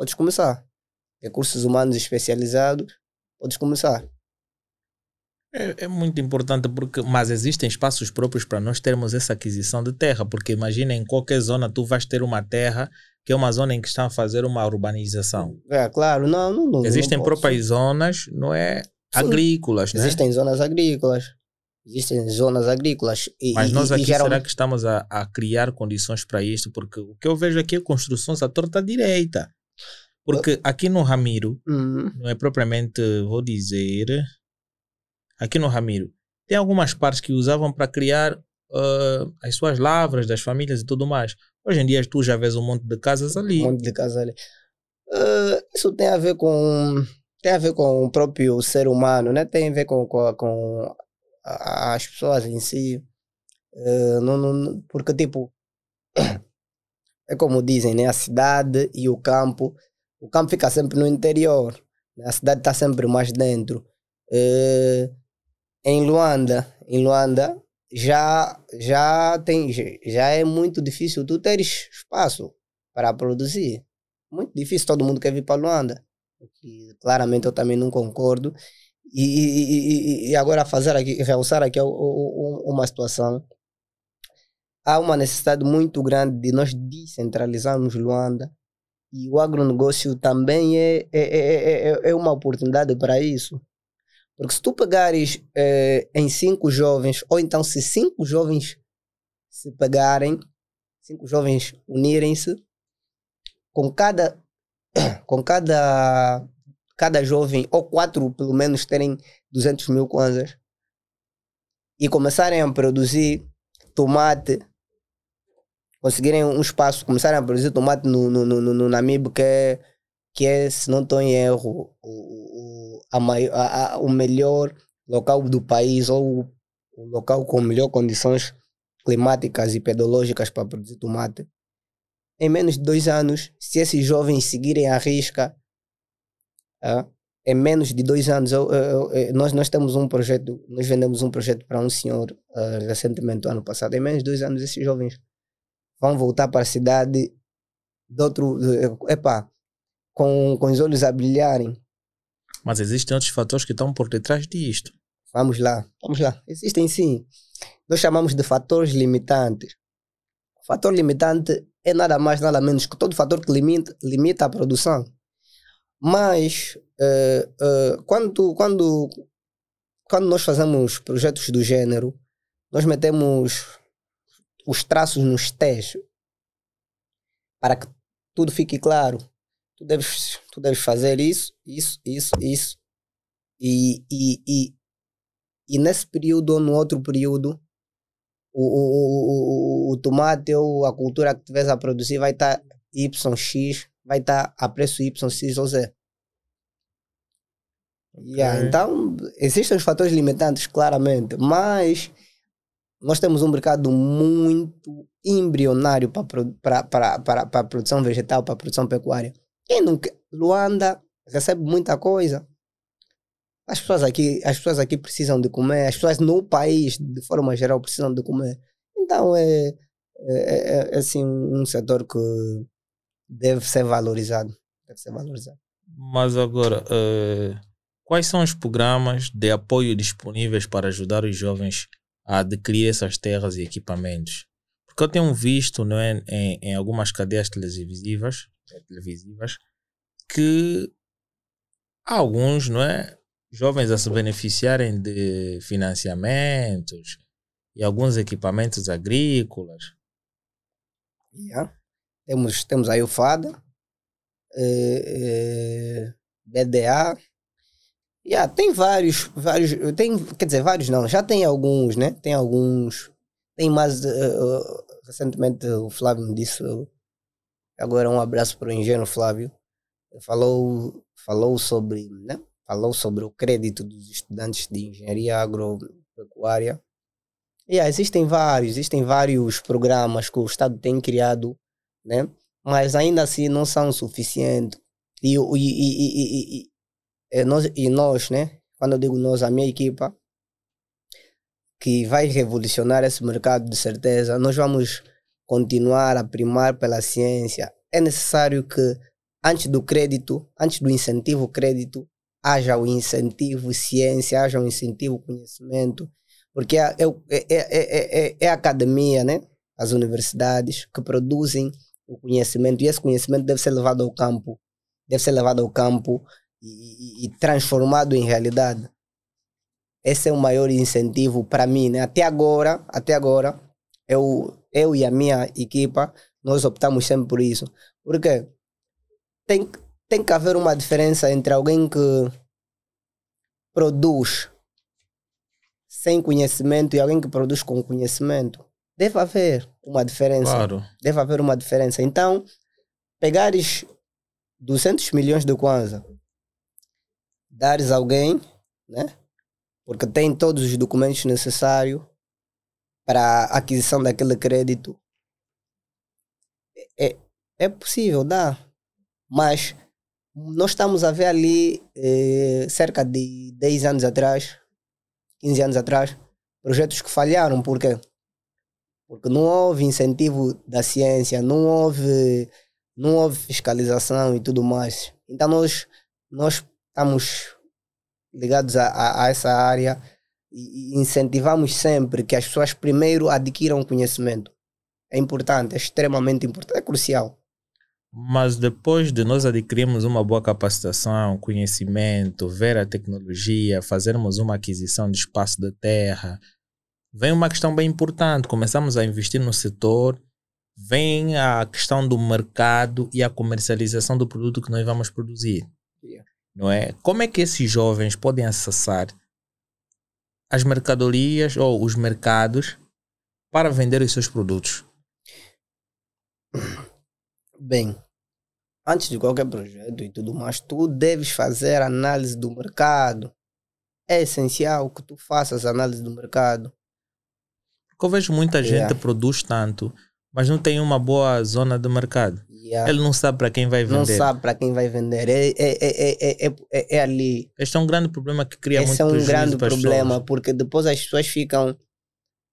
Speaker 2: podes começar. Recursos humanos especializados, podes começar.
Speaker 1: É, é, muito importante porque, mas existem espaços próprios para nós termos essa aquisição de terra, porque imagina em qualquer zona tu vais ter uma terra que é uma zona em que estão a fazer uma urbanização.
Speaker 2: É, claro, não, não, não
Speaker 1: Existem
Speaker 2: não
Speaker 1: próprias zonas, não é? Sim. Agrícolas, né?
Speaker 2: Existem zonas agrícolas. Existem zonas agrícolas.
Speaker 1: E, mas nós aqui geralmente... será que estamos a, a, criar condições para isto? Porque o que eu vejo aqui é construções à torta direita. Porque aqui no Ramiro,
Speaker 2: uhum.
Speaker 1: não é propriamente, vou dizer, aqui no Ramiro, tem algumas partes que usavam para criar uh, as suas lavras das famílias e tudo mais. Hoje em dia tu já vês um monte de casas ali.
Speaker 2: Um monte de casas ali. Uh, isso tem a ver com tem a ver com o próprio ser humano, né? Tem a ver com, com, com as pessoas em si. Uh, não, não, porque tipo é como dizem, né? A cidade e o campo. O campo fica sempre no interior. Né? A cidade está sempre mais dentro. Uh, em Luanda, em Luanda já já tem já é muito difícil tu teres espaço para produzir. Muito difícil, todo mundo quer vir para Luanda. Que claramente eu também não concordo. E, e, e, agora fazer aqui, realçar aqui uma situação. Há uma necessidade muito grande de nós descentralizarmos Luanda e o agronegócio também é, é, é, é, é uma oportunidade para isso. Porque se tu pegares eh, em cinco jovens, ou então se cinco jovens se pegarem, cinco jovens unirem-se, com cada, com cada, cada jovem, ou quatro pelo menos terem 200 mil kwanzas, e começarem a produzir tomate, conseguirem um espaço, começarem a produzir tomate no, no, no, no Namibe, que é, que é, se não estou em erro, o, a maior, a, a, o melhor local do país ou o local com melhor condições climáticas e pedológicas para produzir tomate. Em menos de dois anos, se esses jovens seguirem a risca, é, em menos de dois anos, eu, eu, eu, nós, nós temos um projeto, nós vendemos um projeto para um senhor uh, recentemente, ano passado. Em menos de dois anos, esses jovens vão voltar para a cidade de outro, epá, com, com os olhos a brilharem,
Speaker 1: mas existem outros fatores que estão por detrás disto.
Speaker 2: Vamos lá, vamos lá. Existem sim. Nós chamamos de fatores limitantes. O fator limitante é nada mais, nada menos que todo fator que limita, limita a produção. Mas uh, uh, quando, quando, quando nós fazemos projetos do gênero, nós metemos os traços nos T's para que tudo fique claro tu deves, tu deves fazer isso, isso, isso, isso. E, e, e, e nesse período ou no outro período, o, o, o, o, tomate ou a cultura que tiveres a produzir vai estar tá YX, vai estar tá a preço YX ou Z. Yeah, Então, existem os fatores limitantes, claramente, mas nós temos um mercado muito embrionário para, para, para, para a produção vegetal, para a produção pecuária. Quem não quer? Luanda recebe muita coisa. As pessoas aqui, as pessoas aqui precisam de comer, as pessoas no país, de forma geral, precisam de comer. Então é, é, é, é assim um setor que deve ser valorizado. Deve ser valorizado.
Speaker 1: Mas agora, uh, quais são os programas de apoio disponíveis para ajudar os jovens a adquirir essas terras e equipamentos? Porque eu tenho visto não é, em, em algumas cadeias televisivas televisivas que há alguns, não é? Jovens a se beneficiarem de financiamentos e alguns equipamentos agrícolas.
Speaker 2: Yeah. Temos, temos aí o FADA, eh, eh, BDA. Yeah, tem vários, vários, tem, quer dizer, vários não, já tem alguns, né? Tem alguns, tem mais, uh, recentemente o Flávio me disse, agora um abraço para o engenheiro Flávio, falou, falou sobre, né? Falou sobre o crédito dos estudantes de engenharia agropecuária. Yeah, existem vários, existem vários programas que o Estado tem criado, né? Mas ainda assim não são suficientes. E, e, e, e, e, nós, e nós, né? Quando eu digo nós, a minha equipa, que vai revolucionar esse mercado de certeza, nós vamos continuar a primar pela ciência. É necessário que antes do crédito, antes do incentivo crédito, haja o incentivo ciência, haja o incentivo conhecimento, porque é, é, é, é, a academia, né? as universidades que produzem o conhecimento e esse conhecimento deve ser levado ao campo, deve ser levado ao campo e, e, e transformado em realidade. Esse é o maior incentivo para mim, né? Até agora, até agora, eu, eu e a minha equipa, nós optamos sempre por isso. Porque tem, tem que haver uma diferença entre alguém que produz sem conhecimento e alguém que produz com conhecimento. Deve haver uma diferença.
Speaker 1: Claro.
Speaker 2: Deve haver uma diferença. Então, pegares 200 milhões de Kwanza, dares a alguém, né? Porque tem todos os documentos necessários para a aquisição daquele crédito. É, é possível, dá. Mas nós estamos a ver ali, eh, cerca de 10 anos atrás, 15 anos atrás, projetos que falharam. Por quê? Porque não houve incentivo da ciência, não houve, não houve fiscalização e tudo mais. Então nós, nós estamos ligados a, a, a essa área e incentivamos sempre que as pessoas primeiro adquiram conhecimento. É importante, é extremamente importante, é crucial.
Speaker 1: Mas depois de nós adquirirmos uma boa capacitação, conhecimento, ver a tecnologia, fazermos uma aquisição de espaço de terra, vem uma questão bem importante. Começamos a investir no setor, vem a questão do mercado e a comercialização do produto que nós vamos produzir.
Speaker 2: Yeah.
Speaker 1: Não é? Como é que esses jovens podem acessar as mercadorias ou os mercados para vender os seus produtos?
Speaker 2: Bem, antes de qualquer projeto e tudo mais, tu deves fazer análise do mercado. É essencial que tu faças análise do mercado.
Speaker 1: Porque eu vejo muita gente
Speaker 2: Yeah.
Speaker 1: produz tanto, mas não tem uma boa zona de mercado.
Speaker 2: Yeah.
Speaker 1: Ele não sabe para quem vai
Speaker 2: não
Speaker 1: vender.
Speaker 2: sabe para quem vai vender. É, é, é, é, é, é, é ali.
Speaker 1: Este é um grande problema que cria muito
Speaker 2: Esse é um grande problema,
Speaker 1: pessoas.
Speaker 2: porque depois as pessoas ficam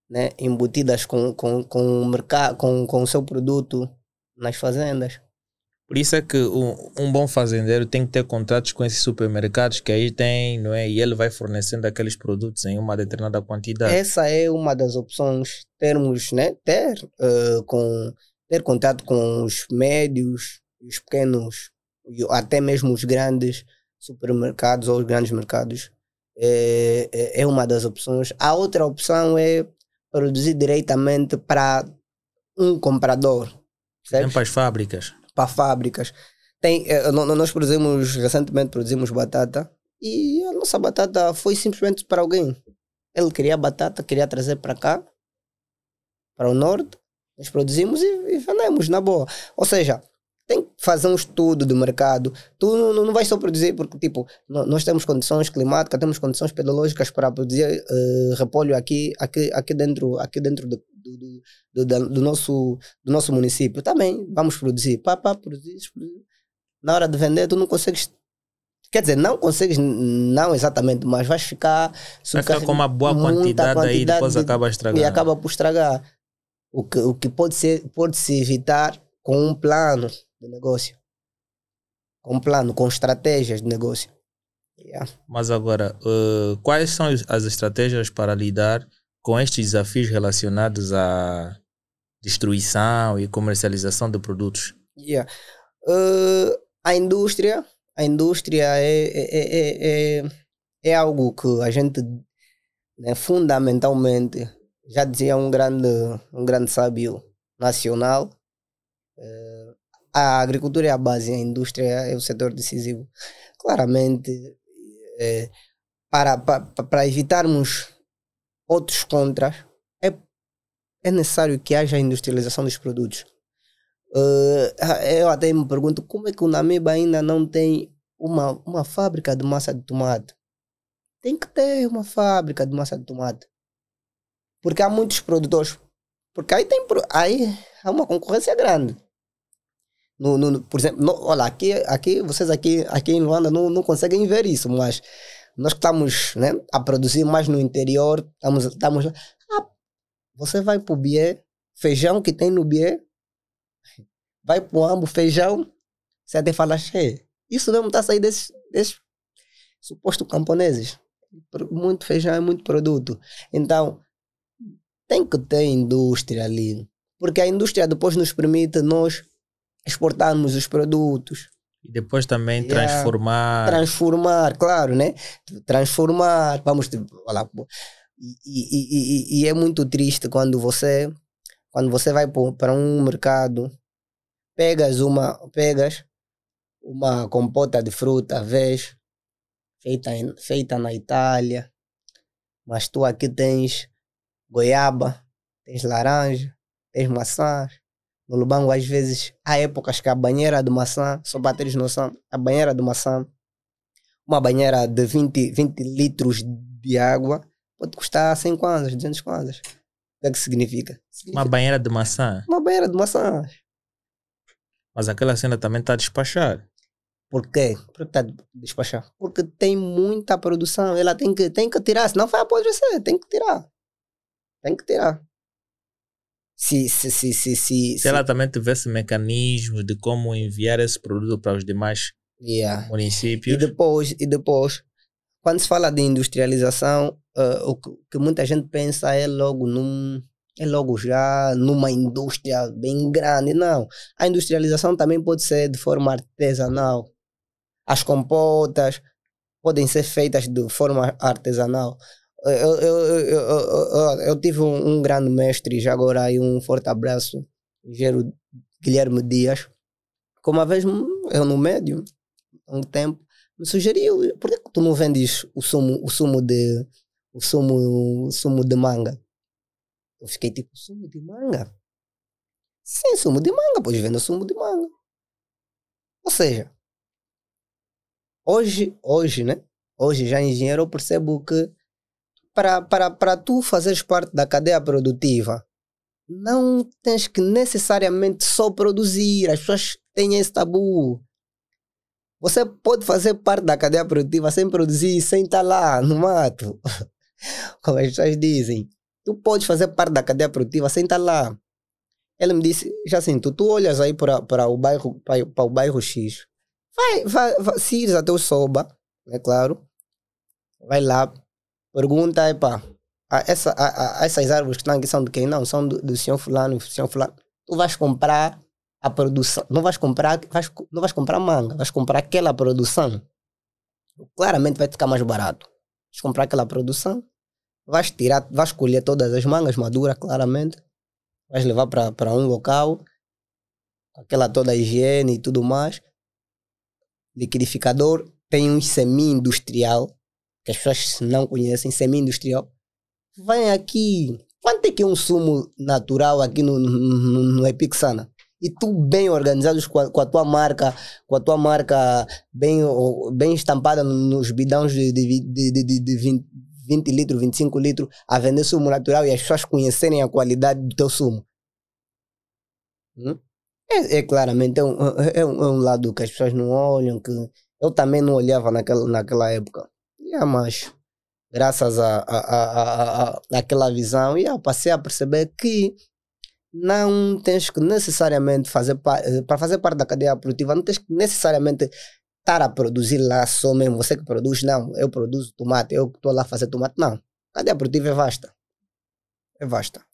Speaker 2: né, embutidas com, com, com, o mercado, com, com o seu produto nas fazendas.
Speaker 1: Por isso é que um, um bom fazendeiro tem que ter contratos com esses supermercados que aí tem, não é? E ele vai fornecendo aqueles produtos em uma determinada quantidade.
Speaker 2: Essa é uma das opções, termos, né, ter, eh, com, ter contato com os médios, os pequenos, até mesmo os grandes supermercados ou os grandes mercados. É, é- é uma das opções. A outra opção é produzir diretamente para um comprador.
Speaker 1: Tem
Speaker 2: percebes?
Speaker 1: para as fábricas.
Speaker 2: para fábricas. Tem, nó- nós produzimos, recentemente produzimos batata e a nossa batata foi simplesmente para alguém. Ele queria batata, queria trazer para cá, para o norte, nós produzimos e, e vendemos na boa. Ou seja, tem que fazer um estudo do mercado. Tu não, não- vais só produzir porque, tipo, nó- nós temos condições climáticas, temos condições pedagógicas para produzir eh, repolho aqui, aqui, aqui dentro, aqui dentro do, do, do- do, nosso, do nosso município. Também vamos produzir. Pá, pá, produzir, produzir. Na hora de vender, tu não consegues. Quer dizer, não consegues, não exatamente, mas vais ficar.
Speaker 1: Vai ficar com uma boa
Speaker 2: muita
Speaker 1: quantidade, aí
Speaker 2: quantidade
Speaker 1: depois
Speaker 2: de-
Speaker 1: acaba estragando.
Speaker 2: e acaba por estragar. O que, o que pode, ser, pode se evitar com um plano de negócio. Com um plano, com estratégias de negócio. Yeah.
Speaker 1: Mas agora, eh, quais são as- as estratégias para lidar com estes desafios relacionados à destruição e comercialização de produtos?
Speaker 2: Yeah. Uh, a indústria, a indústria é, é, é, é, é algo que a gente né, fundamentalmente já dizia um grande, um grande sábio nacional Uh, a agricultura é a base, a indústria é o setor decisivo. Claramente, é, para, para, para evitarmos outros contras, é, é necessário que haja industrialização dos produtos. Uh, eu até me pergunto como é que o Namiba ainda não tem uma, uma fábrica de massa de tomate. Tem que ter uma fábrica de massa de tomate. Porque há muitos produtores. Porque aí tem aí há uma concorrência grande. No, no, por exemplo, no, olha, aqui, aqui, vocês aqui, aqui em Luanda não, não conseguem ver isso, mas nós que estamos né, a produzir mais no interior, estamos, estamos lá. Ah, você vai para o Bié, feijão que tem no Bié, vai para o Ambo, feijão, você até fala, che, isso mesmo está sair desses, desses camponeses. Muito feijão é muito produto. Então, tem que ter indústria ali. Porque a indústria depois nos permite nós exportarmos os produtos.
Speaker 1: E depois também yeah. transformar.
Speaker 2: Transformar, claro, né? Transformar. Vamos. Olha, e, e, e, e é muito triste quando você quando você vai para um mercado, pegas uma, pegas uma compota de fruta, vês, feita, feita na Itália, mas tu aqui tens goiaba, tens laranja, tens maçãs. No Lubango, às vezes, há épocas que a banheira de maçã, só para teres noção, a banheira de maçã, uma banheira de 20, 20 litros de água, pode custar 100 kwanzas, 200 kwanzas. O que é que significa? significa?
Speaker 1: Uma banheira de maçã?
Speaker 2: Uma banheira de maçã.
Speaker 1: Mas aquela cena também está a despachar.
Speaker 2: Por quê? Por que está a despachar? Porque tem muita produção, ela tem que, tem que tirar, senão vai apodrecer, tem que tirar. Tem que tirar. Se, se, se, se, se,
Speaker 1: se ela também tivesse mecanismos de como enviar esse produto para os demais yeah. municípios.
Speaker 2: E depois, e depois, quando se fala de industrialização, uh, o que muita gente pensa é logo num é logo já numa indústria bem grande. Não. A industrialização também pode ser de forma artesanal. As compotas podem ser feitas de forma artesanal eu, eu, eu, eu, eu tive um, um, grande mestre, já agora aí um forte abraço, Gero Guilherme Dias, que uma vez eu no médio, um tempo, me sugeriu, por que tu não vendes o sumo, o sumo de o sumo, o sumo de manga? Eu fiquei tipo, sumo de manga? Sim, sumo de manga, pois vendo sumo de manga. Ou seja, hoje, hoje, né? Hoje já engenheiro eu percebo que para, para, para tu fazeres parte da cadeia produtiva, não tens que necessariamente só produzir. As pessoas têm esse tabu. Você pode fazer parte da cadeia produtiva sem produzir, sem estar lá no mato. Como as pessoas dizem. Tu podes fazer parte da cadeia produtiva sem estar lá. Ele me disse, já assim, tu, tu olhas aí para, para, o bairro, para o bairro X. Vai, vai, vai, se ires até o Soba, é claro. Vai lá, Pergunta, epá, a, essa, a, a, essas árvores que estão aqui são de quem? Não, são do, do senhor fulano, do senhor fulano. Tu vais comprar a produção, não vais comprar, vais, não vais comprar manga, vais comprar aquela produção. Claramente vai ficar mais barato. Vais comprar aquela produção, vais tirar, vais colher todas as mangas maduras, claramente, vais levar para um local, aquela toda higiene e tudo mais. Liquidificador tem um semi-industrial que as pessoas não conhecem, semi-industrial, vem aqui. Quanto é que é um sumo natural aqui no, no, no Epixana? E tu bem organizados com a, com a, tua marca, com a tua marca bem, bem estampada nos bidões de, de, de, de, de 20, 20 litros, 25 litros, a vender sumo natural e as pessoas conhecerem a qualidade do teu sumo. Hum? É, é, claramente é um, é, um, é um lado que as pessoas não olham, que eu também não olhava naquela, naquela época. Yeah, mas graças a, a, a, a, aquela visão, yeah, passei a perceber que não tens que necessariamente fazer eh, para fazer parte da cadeia produtiva, não tens que necessariamente estar a produzir lá só mesmo, você que produz, não, eu produzo tomate, eu estou lá a fazer tomate, não. A cadeia produtiva é vasta. É vasta.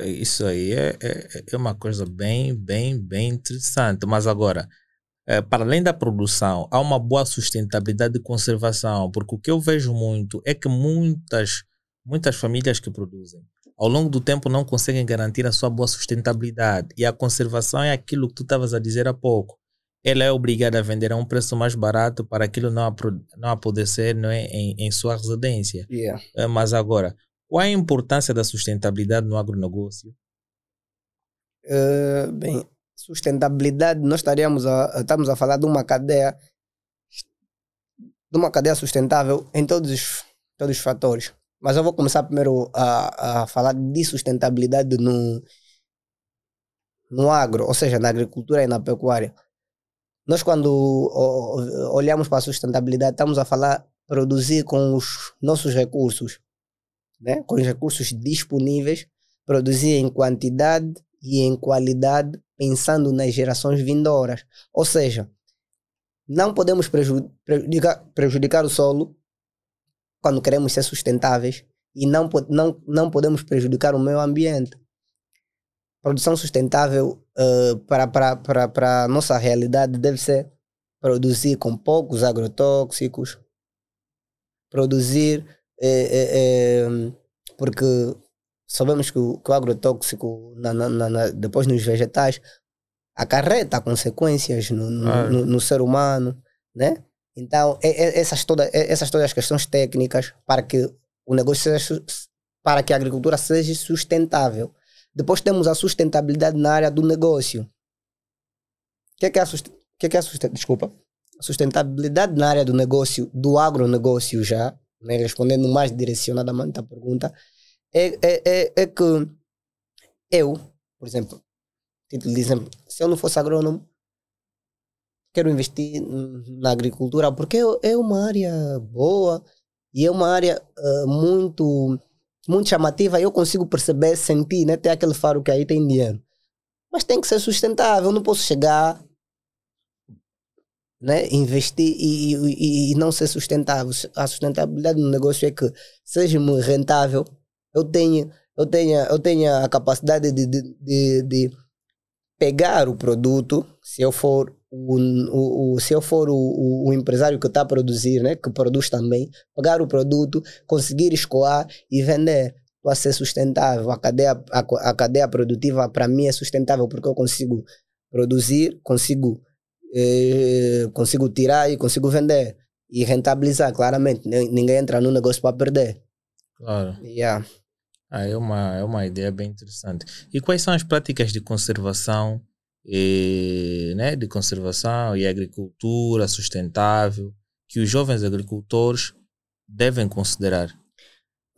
Speaker 1: Isso aí é, é, é uma coisa bem, bem, bem interessante. Mas agora, para além da produção, há uma boa sustentabilidade de conservação, porque o que eu vejo muito é que muitas, muitas famílias que produzem ao longo do tempo não conseguem garantir a sua boa sustentabilidade. E a conservação é aquilo que tu estavas a dizer há pouco. Ela é obrigada a vender a um preço mais barato para aquilo não, não apodrecer não é, em, em sua residência.
Speaker 2: Yeah.
Speaker 1: Eh, Mas agora, qual é a importância da sustentabilidade no agronegócio?
Speaker 2: Eh, bem, sustentabilidade, nós estaríamos a, estamos a falar de uma cadeia de uma cadeia sustentável em todos os, todos os fatores. Mas eu vou começar primeiro a, a falar de sustentabilidade no, no agro, ou seja, na agricultura e na pecuária. Nós, quando olhamos para a sustentabilidade, estamos a falar produzir com os nossos recursos, né? com os recursos disponíveis, produzir em quantidade e em qualidade, pensando nas gerações vindouras. Ou seja, não podemos preju- prejudicar, prejudicar o solo quando queremos ser sustentáveis e não, não, não podemos prejudicar o meio ambiente. Produção sustentável eh, para, para, para, para nossa realidade deve ser produzir com poucos agrotóxicos, produzir, eh, eh, porque sabemos que o, que o agrotóxico na, na, na- depois nos vegetais acarreta consequências no, no,
Speaker 1: Ah.
Speaker 2: no- no ser humano, né? Então, é- é- essas, toda, é- essas todas as questões técnicas para que o negócio seja, para que a agricultura seja sustentável. Depois temos a sustentabilidade na área do negócio. O que é que é a, sust- que é que é a susten- desculpa? A sustentabilidade na área do negócio, do agronegócio já, né, respondendo mais direcionadamente à pergunta, é, é, é, é que eu, por exemplo, título de exemplo, se eu não fosse agrônomo, quero investir na agricultura porque é uma área boa e é uma área ah, muito muito chamativa eu consigo perceber, sentir, né? Ter aquele faro que aí tem dinheiro. Mas tem que ser sustentável, não posso chegar né, investir e, e, e não ser sustentável. A sustentabilidade no negócio é que seja-me rentável, eu tenha, eu tenha, eu tenha a capacidade de, de, de, de pegar o produto, se eu for o, o, o- se eu for o, o, empresário que está a produzir, né, que produz também, pegar o produto, conseguir escoar e vender para ser sustentável. A cadeia, a, a cadeia produtiva para mim é sustentável porque eu consigo produzir, consigo, eh, consigo tirar e consigo vender e rentabilizar, claramente. Nin- Ninguém entra no negócio para perder.
Speaker 1: Claro.
Speaker 2: Yeah.
Speaker 1: Ah, é, uma, é uma ideia bem interessante. E quais são as práticas de conservação, e, né, de conservação e agricultura sustentável que os jovens agricultores devem considerar?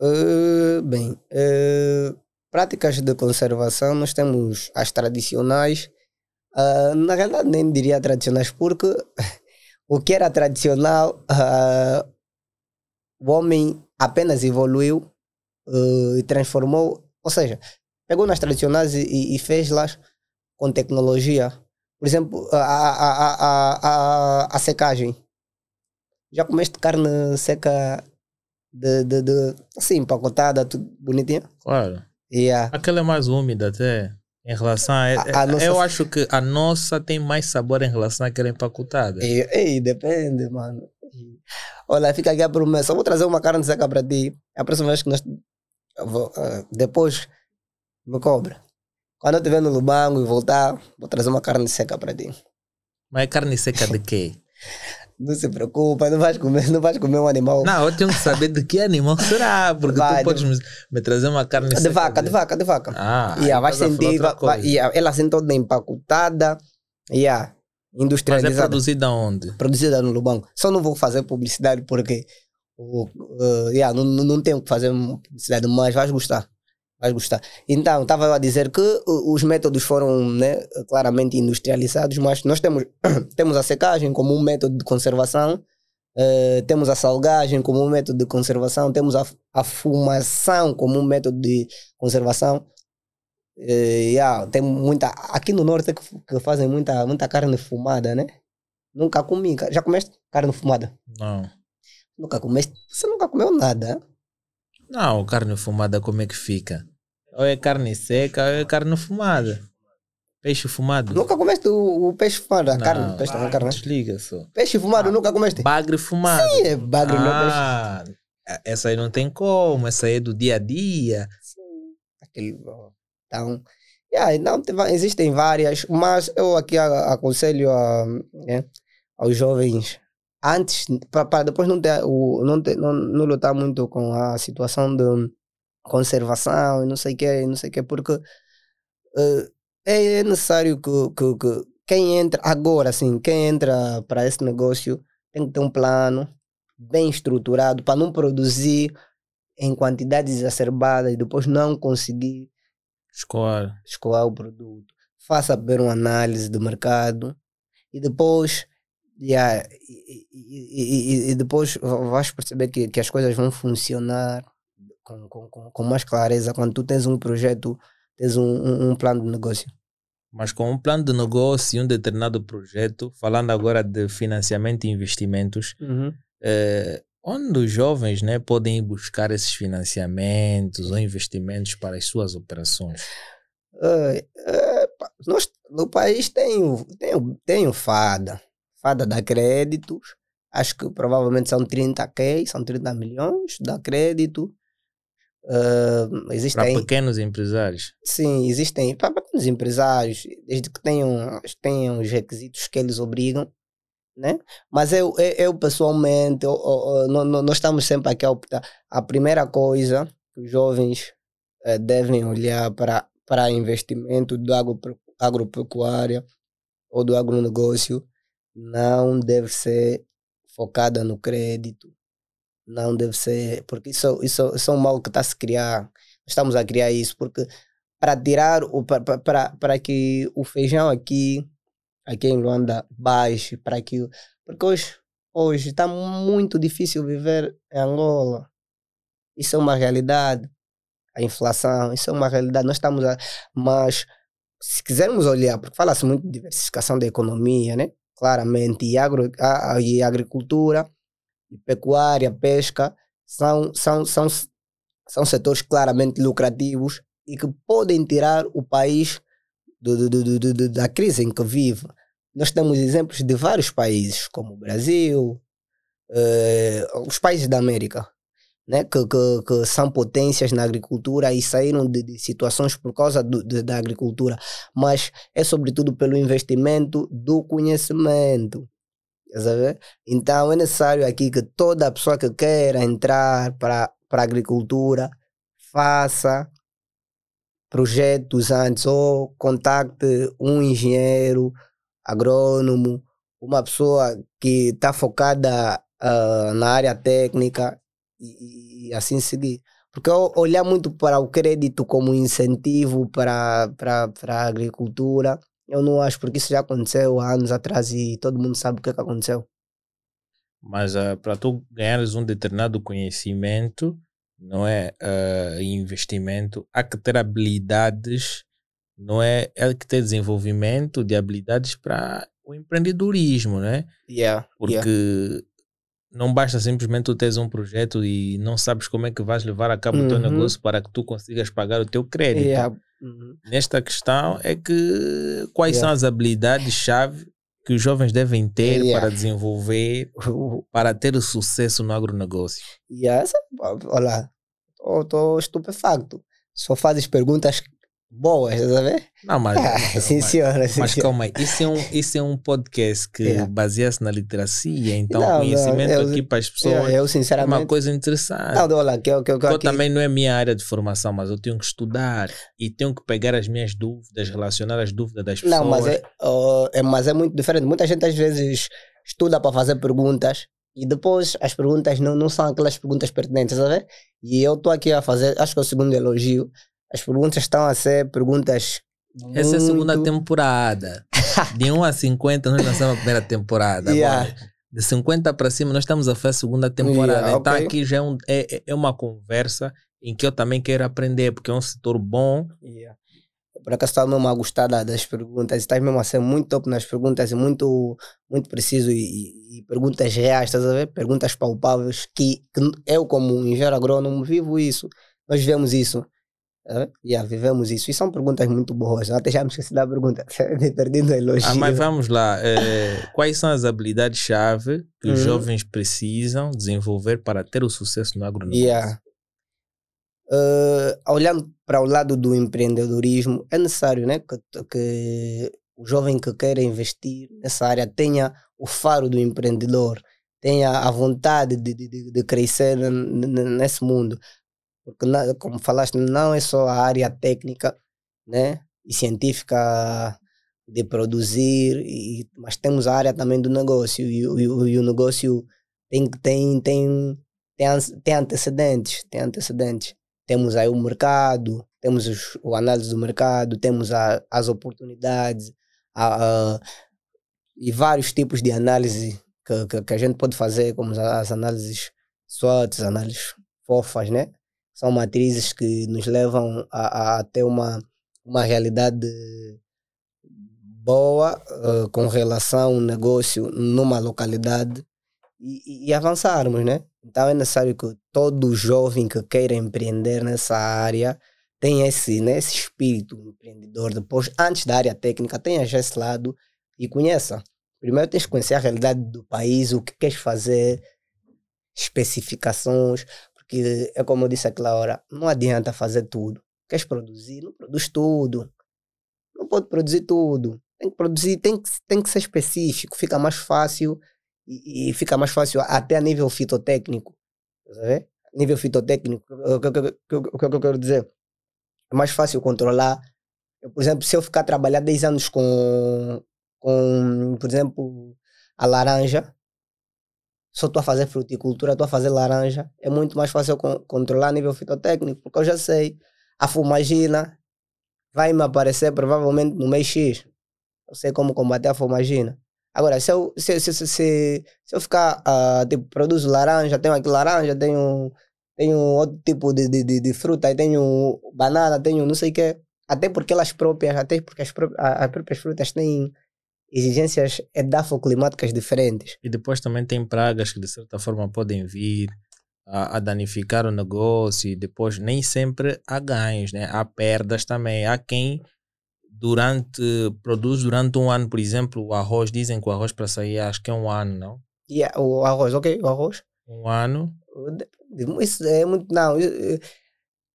Speaker 2: Eh, bem, eh, práticas de conservação, nós temos as tradicionais. Ah, na realidade, nem diria tradicionais, porque o que era tradicional, ah, o homem apenas evoluiu eh, e transformou, ou seja, pegou nas tradicionais e, e- e fez-las com tecnologia. Por exemplo, a, a, a, a, a, a secagem. Já comeste carne seca de, de, de assim, empacotada, tudo bonitinha?
Speaker 1: Claro.
Speaker 2: Yeah.
Speaker 1: Aquela é mais úmida até. Em relação a,
Speaker 2: A- a nossa-
Speaker 1: Eu acho que a nossa tem mais sabor em relação àquela empacotada.
Speaker 2: Ei, ei, depende, mano. Olha, fica aqui a promessa. Eu vou trazer uma carne seca para ti. A próxima vez que nós. Vou, ah, depois me cobra. Quando eu estiver no Lubango e voltar, vou trazer uma carne seca para ti.
Speaker 1: Mas é carne seca de quê?
Speaker 2: Não se preocupa, não vais comer, não vais comer um animal.
Speaker 1: Não, eu tenho que saber de que animal será, porque
Speaker 2: Vai,
Speaker 1: tu podes me, me trazer uma carne
Speaker 2: de
Speaker 1: seca.
Speaker 2: vaca, de vaca, de vaca.
Speaker 1: Ah,
Speaker 2: yeah,
Speaker 1: aí
Speaker 2: vai
Speaker 1: a
Speaker 2: sentir, vai, vai, yeah, ela assim toda empacotada, yeah,
Speaker 1: Mas é
Speaker 2: industrializada.
Speaker 1: produzida onde?
Speaker 2: produzida no Lubango. Só não vou fazer publicidade porque o, uh, yeah, não, não não tenho que fazer publicidade, mas vais gostar. Vais gostar. Então, estava a dizer que uh, os métodos foram né, claramente industrializados, mas nós temos, temos a secagem como um método de conservação, eh, temos a salgagem como um método de conservação, temos a, a fumação como um método de conservação. Eh, yeah, tem muita, aqui no norte é que, que fazem muita, muita carne fumada, né? Nunca comi. Já comeste carne fumada?
Speaker 1: Não.
Speaker 2: Nunca comeste? Você nunca comeu nada?
Speaker 1: Não, carne fumada como é que fica? Ou é carne seca ou é carne fumada. Peixe fumado.
Speaker 2: Nunca comeste o, o peixe fumado? A
Speaker 1: Não.
Speaker 2: carne, peixe também, carne.
Speaker 1: Desliga só.
Speaker 2: Peixe fumado nunca comeste?
Speaker 1: Bagre fumado.
Speaker 2: Sim, é bagre, não é peixe.
Speaker 1: ah, essa aí não tem como, essa aí é do dia a dia.
Speaker 2: Então, yeah, então existem várias, mas eu aqui aconselho a, né, aos jovens antes, para depois não, ter, o, não, ter, não, não lutar muito com a situação de conservação e não sei o que, não sei o que, porque uh, é necessário que, que, que, quem entra agora, assim, quem entra para esse negócio tem que ter um plano bem estruturado para não produzir em quantidades exacerbadas e depois não conseguir
Speaker 1: escoar,
Speaker 2: escoar o produto. Faça primeiro uma análise do mercado e depois yeah, e, e, e, depois vais perceber que, que as coisas vão funcionar com, com, com mais clareza quando tu tens um projeto, tens um, um, um plano de negócio.
Speaker 1: Mas com um plano de negócio e um determinado projeto, falando agora de financiamento e investimentos,
Speaker 2: uhum.
Speaker 1: eh, onde os jovens né, podem buscar esses financiamentos ou investimentos para as suas operações?
Speaker 2: Uh, uh, nós, no país tem o, tem, o, tem o FADA, FADA dá créditos, acho que provavelmente são 30k, são 30 milhões, dá crédito. Uh,
Speaker 1: existem, para pequenos empresários?
Speaker 2: Sim, existem para pequenos empresários, desde que tenham, tenham os requisitos que eles obrigam né? Mas eu, eu, eu pessoalmente, eu, eu, nós estamos sempre aqui a optar. A primeira coisa que os jovens eh, devem olhar para, para investimento do agro, agropecuária ou do agronegócio não deve ser focada no crédito. Não deve ser, porque isso, isso, isso é um mal que está a se criar. Estamos a criar isso, porque para tirar, o, para, para, para que o feijão aqui aqui em Luanda baixe para que. Porque hoje hoje está muito difícil viver em Angola. Isso é uma realidade. A inflação, isso é uma realidade. Nós estamos a, mas se quisermos olhar, porque fala-se muito de diversificação da economia, né? Claramente, e, agro, a, e agricultura, e pecuária, pesca, são, são, são, são setores claramente lucrativos e que podem tirar o país do, do, do, da crise em que vive. Nós temos exemplos de vários países, como o Brasil, eh, os países da América, né, que, que, que, são potências na agricultura e saíram de, de situações por causa do, de, da agricultura, mas é sobretudo pelo investimento do conhecimento. Então é necessário aqui que toda pessoa que queira entrar para, para a agricultura faça projetos antes ou contacte um engenheiro, agrônomo, uma pessoa que está focada uh, na área técnica e, e, assim seguir. Porque olhar muito para o crédito como incentivo para, para, para a agricultura, eu não acho, porque isso já aconteceu há anos atrás e todo mundo sabe o que, é que aconteceu.
Speaker 1: Mas uh, para tu ganhares um determinado conhecimento, não é uh, investimento, há que ter habilidades, não é? Há que ter desenvolvimento de habilidades para o empreendedorismo, né?
Speaker 2: Yeah,
Speaker 1: Porque
Speaker 2: yeah.
Speaker 1: Não basta simplesmente tu teres um projeto e não sabes como é que vais levar a cabo uhum. o teu uhum. negócio para que tu consigas pagar o teu crédito.
Speaker 2: Yeah. Uhum.
Speaker 1: Nesta questão é que quais são as habilidades-chave que os jovens devem ter yeah. para desenvolver, para ter o sucesso no agronegócio?
Speaker 2: Yes. Olha, estou estupefacto. Só fazes perguntas boas, estás a ver?
Speaker 1: Não, mas.
Speaker 2: Ah, sim, senhora.
Speaker 1: Sim, mas calma aí, isso é um, isso é um podcast que yeah. baseia-se na literacia, então não, conhecimento não, eu,
Speaker 2: aqui
Speaker 1: para as pessoas
Speaker 2: eu, eu, sinceramente,
Speaker 1: é uma coisa interessante.
Speaker 2: Não, olha, que, que, que,
Speaker 1: eu também não é minha área de formação, mas eu tenho que estudar e tenho que pegar as minhas dúvidas, relacionar as dúvidas das pessoas.
Speaker 2: Não, mas é, uh, é, mas é muito diferente. Muita gente às vezes estuda para fazer perguntas e depois as perguntas não, não são aquelas perguntas pertinentes, ver? E eu estou aqui a fazer, acho que é o segundo elogio, as perguntas estão a ser perguntas. Muito...
Speaker 1: Essa é a segunda temporada. De 1 a 50, nós lançamos a primeira temporada.
Speaker 2: Yeah.
Speaker 1: Agora, de 50 para cima, nós estamos a fazer a segunda temporada.
Speaker 2: Yeah,
Speaker 1: então,
Speaker 2: okay.
Speaker 1: aqui já é, um, é, é uma conversa em que eu também quero aprender, porque é um setor bom.
Speaker 2: Yeah. Por acaso estava mesmo a gostar das perguntas, estás mesmo a ser muito top nas perguntas, muito, muito preciso e, e, perguntas reais, estás a ver? Perguntas palpáveis que, que eu, como engenheiro agrônomo, vivo isso. Nós vemos isso. Uh, yeah, vivemos isso. E são perguntas muito boas. Até já me esqueci da pergunta. Perdendo a elogio.
Speaker 1: Ah, mas vamos lá. É, quais são as habilidades-chave que os uhum. jovens precisam desenvolver para ter o sucesso no agronegócio?
Speaker 2: Yeah. Uh, olhando para o lado do empreendedorismo, é necessário né, que, que o jovem que queira investir nessa área tenha o faro do empreendedor, tenha a vontade de, de, de crescer nesse mundo. Porque, como falaste, não é só a área técnica né, e científica de produzir, e, mas temos a área também do negócio, e, e, e o negócio tem, tem, tem, tem, antecedentes, tem antecedentes temos aí o mercado, temos os, o análise do mercado, temos a, as oportunidades a, a, e vários tipos de análise que, que, que, a gente pode fazer, como as, as análises SWOT, análises fofas, né? São matrizes que nos levam a, a ter uma, uma realidade boa uh, com relação ao negócio numa localidade e, e, avançarmos, né? Então é necessário que todo jovem que queira empreender nessa área tenha esse, né, esse espírito empreendedor. Depois, antes da área técnica, tenha já esse lado e conheça. Primeiro tens que conhecer a realidade do país, o que queres fazer, especificações, porque é como eu disse aquela hora, não adianta fazer tudo. Queres produzir? Não produz tudo. Não pode produzir tudo. Tem que produzir, tem que, tem que ser específico, fica mais fácil e, e fica mais fácil até a nível fitotécnico. Sabe? Nível fitotécnico, o que, que, eu quero dizer? É mais fácil controlar. Eu, por exemplo, se eu ficar trabalhar 10 anos com, com, por exemplo, a laranja, só estou a fazer fruticultura, estou a fazer laranja, é muito mais fácil con controlar a nível fitotécnico, porque eu já sei. A fumagina vai me aparecer provavelmente no mês X. Eu sei como combater a fumagina. Agora, se eu, se, se, se, se, eu ficar, uh, tipo, produzo laranja, tenho aqui laranja, tenho, tenho outro tipo de, de, de, de fruta, tenho banana, tenho não sei o quê. Até porque elas próprias, até porque as, próprias, as próprias frutas têm exigências edafoclimáticas diferentes.
Speaker 1: E depois também tem pragas que de certa forma podem vir a, a, danificar o negócio e depois nem sempre há ganhos, né? Há perdas também. Há quem durante produz durante um ano, por exemplo, o arroz, dizem que o arroz para sair acho que é um ano, não?
Speaker 2: Yeah, o arroz, ok, o arroz.
Speaker 1: Um ano.
Speaker 2: Isso é muito, não,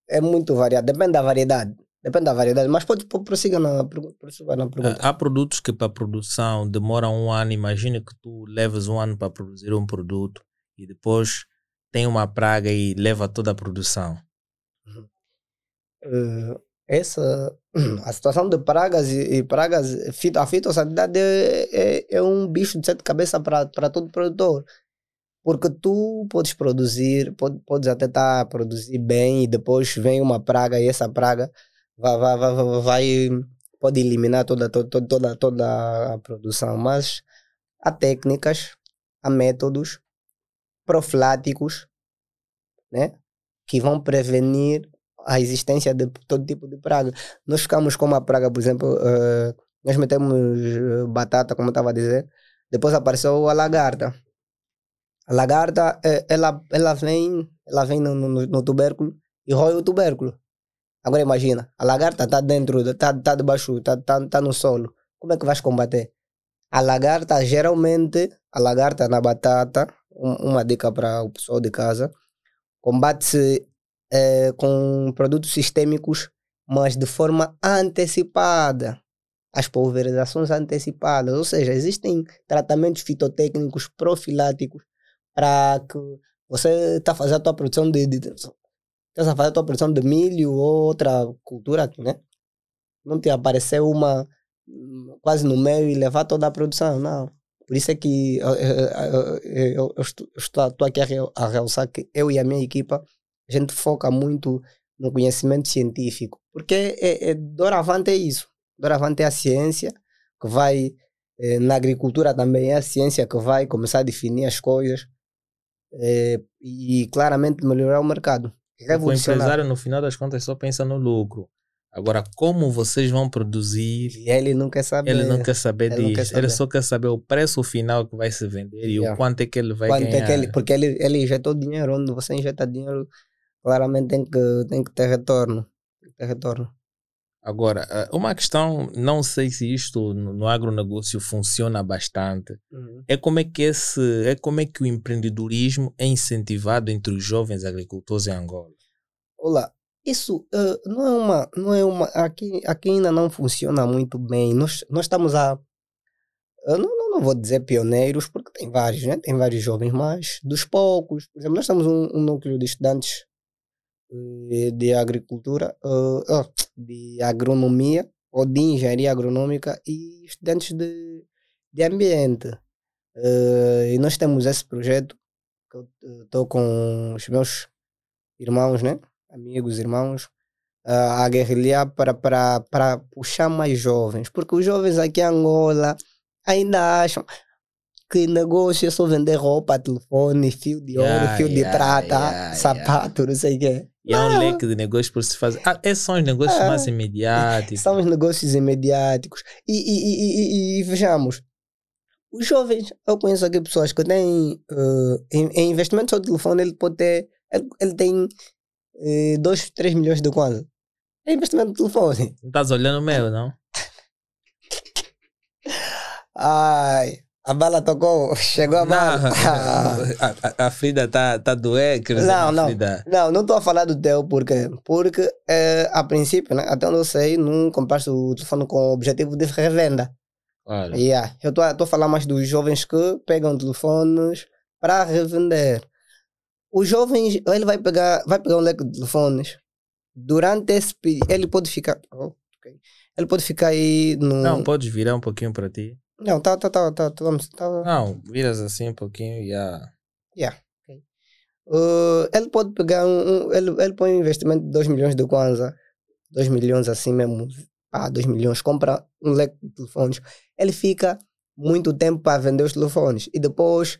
Speaker 2: é muito variado, depende da variedade. Depende da variedade, mas pode prosseguir na, na pergunta.
Speaker 1: Há produtos que para produção demoram um ano. Imagina que tu leves um ano para produzir um produto e depois tem uma praga e leva toda a produção.
Speaker 2: Uhum. Uh, essa a situação de pragas e, e pragas, a fitossanidade é, é, é, um bicho de sete cabeças para todo produtor. Porque tu podes produzir, pode, podes até estar tá a produzir bem e depois vem uma praga e essa praga vai, vai, vai, vai pode eliminar toda, toda, toda, toda a produção. Mas há técnicas, há métodos profiláticos né, que vão prevenir a existência de todo tipo de praga. Nós ficamos com uma praga, por exemplo, uh, nós metemos uh, batata, como eu estava a dizer, depois apareceu a lagarta. A lagarta, uh, ela, ela vem, ela vem no, no, no, tubérculo e rói o tubérculo. Agora imagina, a lagarta está dentro, está tá debaixo, está tá, tá no solo. Como é que vais combater? A lagarta, geralmente, a lagarta na batata, um, uma dica para o pessoal de casa, combate-se é, com produtos sistêmicos, mas de forma antecipada. As pulverizações antecipadas, ou seja, existem tratamentos fitotécnicos profiláticos para que você está fazendo a tua produção de, de, estás a fazer a tua produção de milho ou outra cultura, né? Não te aparecer uma quase no meio e levar toda a produção, não. Por isso é que eu, eu, eu, eu estou, aqui a, realçar que eu e a minha equipa a gente foca muito no conhecimento científico, porque é, é, doravante é isso. Doravante é a ciência que vai, é, na agricultura também é a ciência que vai começar a definir as coisas é, e claramente melhorar o mercado.
Speaker 1: O empresário, no final das contas, só pensa no lucro. Agora, como vocês vão produzir?
Speaker 2: E ele não quer saber.
Speaker 1: Ele não quer saber ele disso. Quer saber. Ele só quer saber o preço final que vai se vender e yeah. o quanto é que ele vai quanto ganhar. É que
Speaker 2: ele, porque ele, ele injetou dinheiro. Onde você injeta dinheiro, claramente tem que, tem que ter retorno. Tem que ter retorno.
Speaker 1: Agora, eh, uma questão, não sei se isto no agronegócio funciona bastante, uhum. é como é que esse, é como é que o empreendedorismo é incentivado entre os jovens agricultores em Angola?
Speaker 2: Olá, isso uh, não é uma. Não é uma aqui, aqui ainda não funciona muito bem. Nós, nós estamos a. Eu não, não, não vou dizer pioneiros, porque tem vários, né? Tem vários jovens, mas dos poucos. Por exemplo, nós temos um, um núcleo de estudantes de agricultura, uh, de agronomia, ou de engenharia agronômica e estudantes de, de ambiente. e nós temos esse projeto que eu estou com os meus irmãos, né? amigos, irmãos, a guerrilhar para, para, para puxar mais jovens. Porque os jovens aqui em Angola ainda acham que negócio é só vender roupa, telefone, fio de ouro, yeah, fio yeah, de prata, yeah, sapato, não sei o quê.
Speaker 1: E há um leque de negócios por se fazer. Ah, esses são os negócios ah, mais imediatos.
Speaker 2: São os negócios imediáticos. E, e, e, e, vejamos, os jovens, eu conheço aqui pessoas que têm uh, em, em investimento no telefone, ele pode ter, ele, ele tem 2, eh, 3 milhões de kwanza. É investimento de telefone.
Speaker 1: Não estás olhando o meu, não?
Speaker 2: Ai, a bala tocou, chegou a bala. Não,
Speaker 1: a, a, a Frida está tá doente.
Speaker 2: Não, não, não, não estou a falar do teu, porque, porque é, a princípio, né, até onde eu sei, não compraste o telefone com o objetivo de revenda. Claro. Yeah. Eu estou a falar mais dos jovens que pegam telefones para revender o jovem ele vai pegar, vai pegar um leque de telefones. Durante esse período, ele pode ficar. Oh, okay. Ele pode ficar aí no.
Speaker 1: Não, podes virar um pouquinho para ti.
Speaker 2: Não, tá, tá, tá, tá, tá, tá.
Speaker 1: Não, viras assim um pouquinho e yeah.
Speaker 2: Yeah. Okay. Uh, ele pode pegar um, um, ele, ele põe um investimento de 2 milhões de kwanza, 2 milhões assim mesmo, ah, 2 milhões, compra um leque de telefones. Ele fica muito tempo para vender os telefones e depois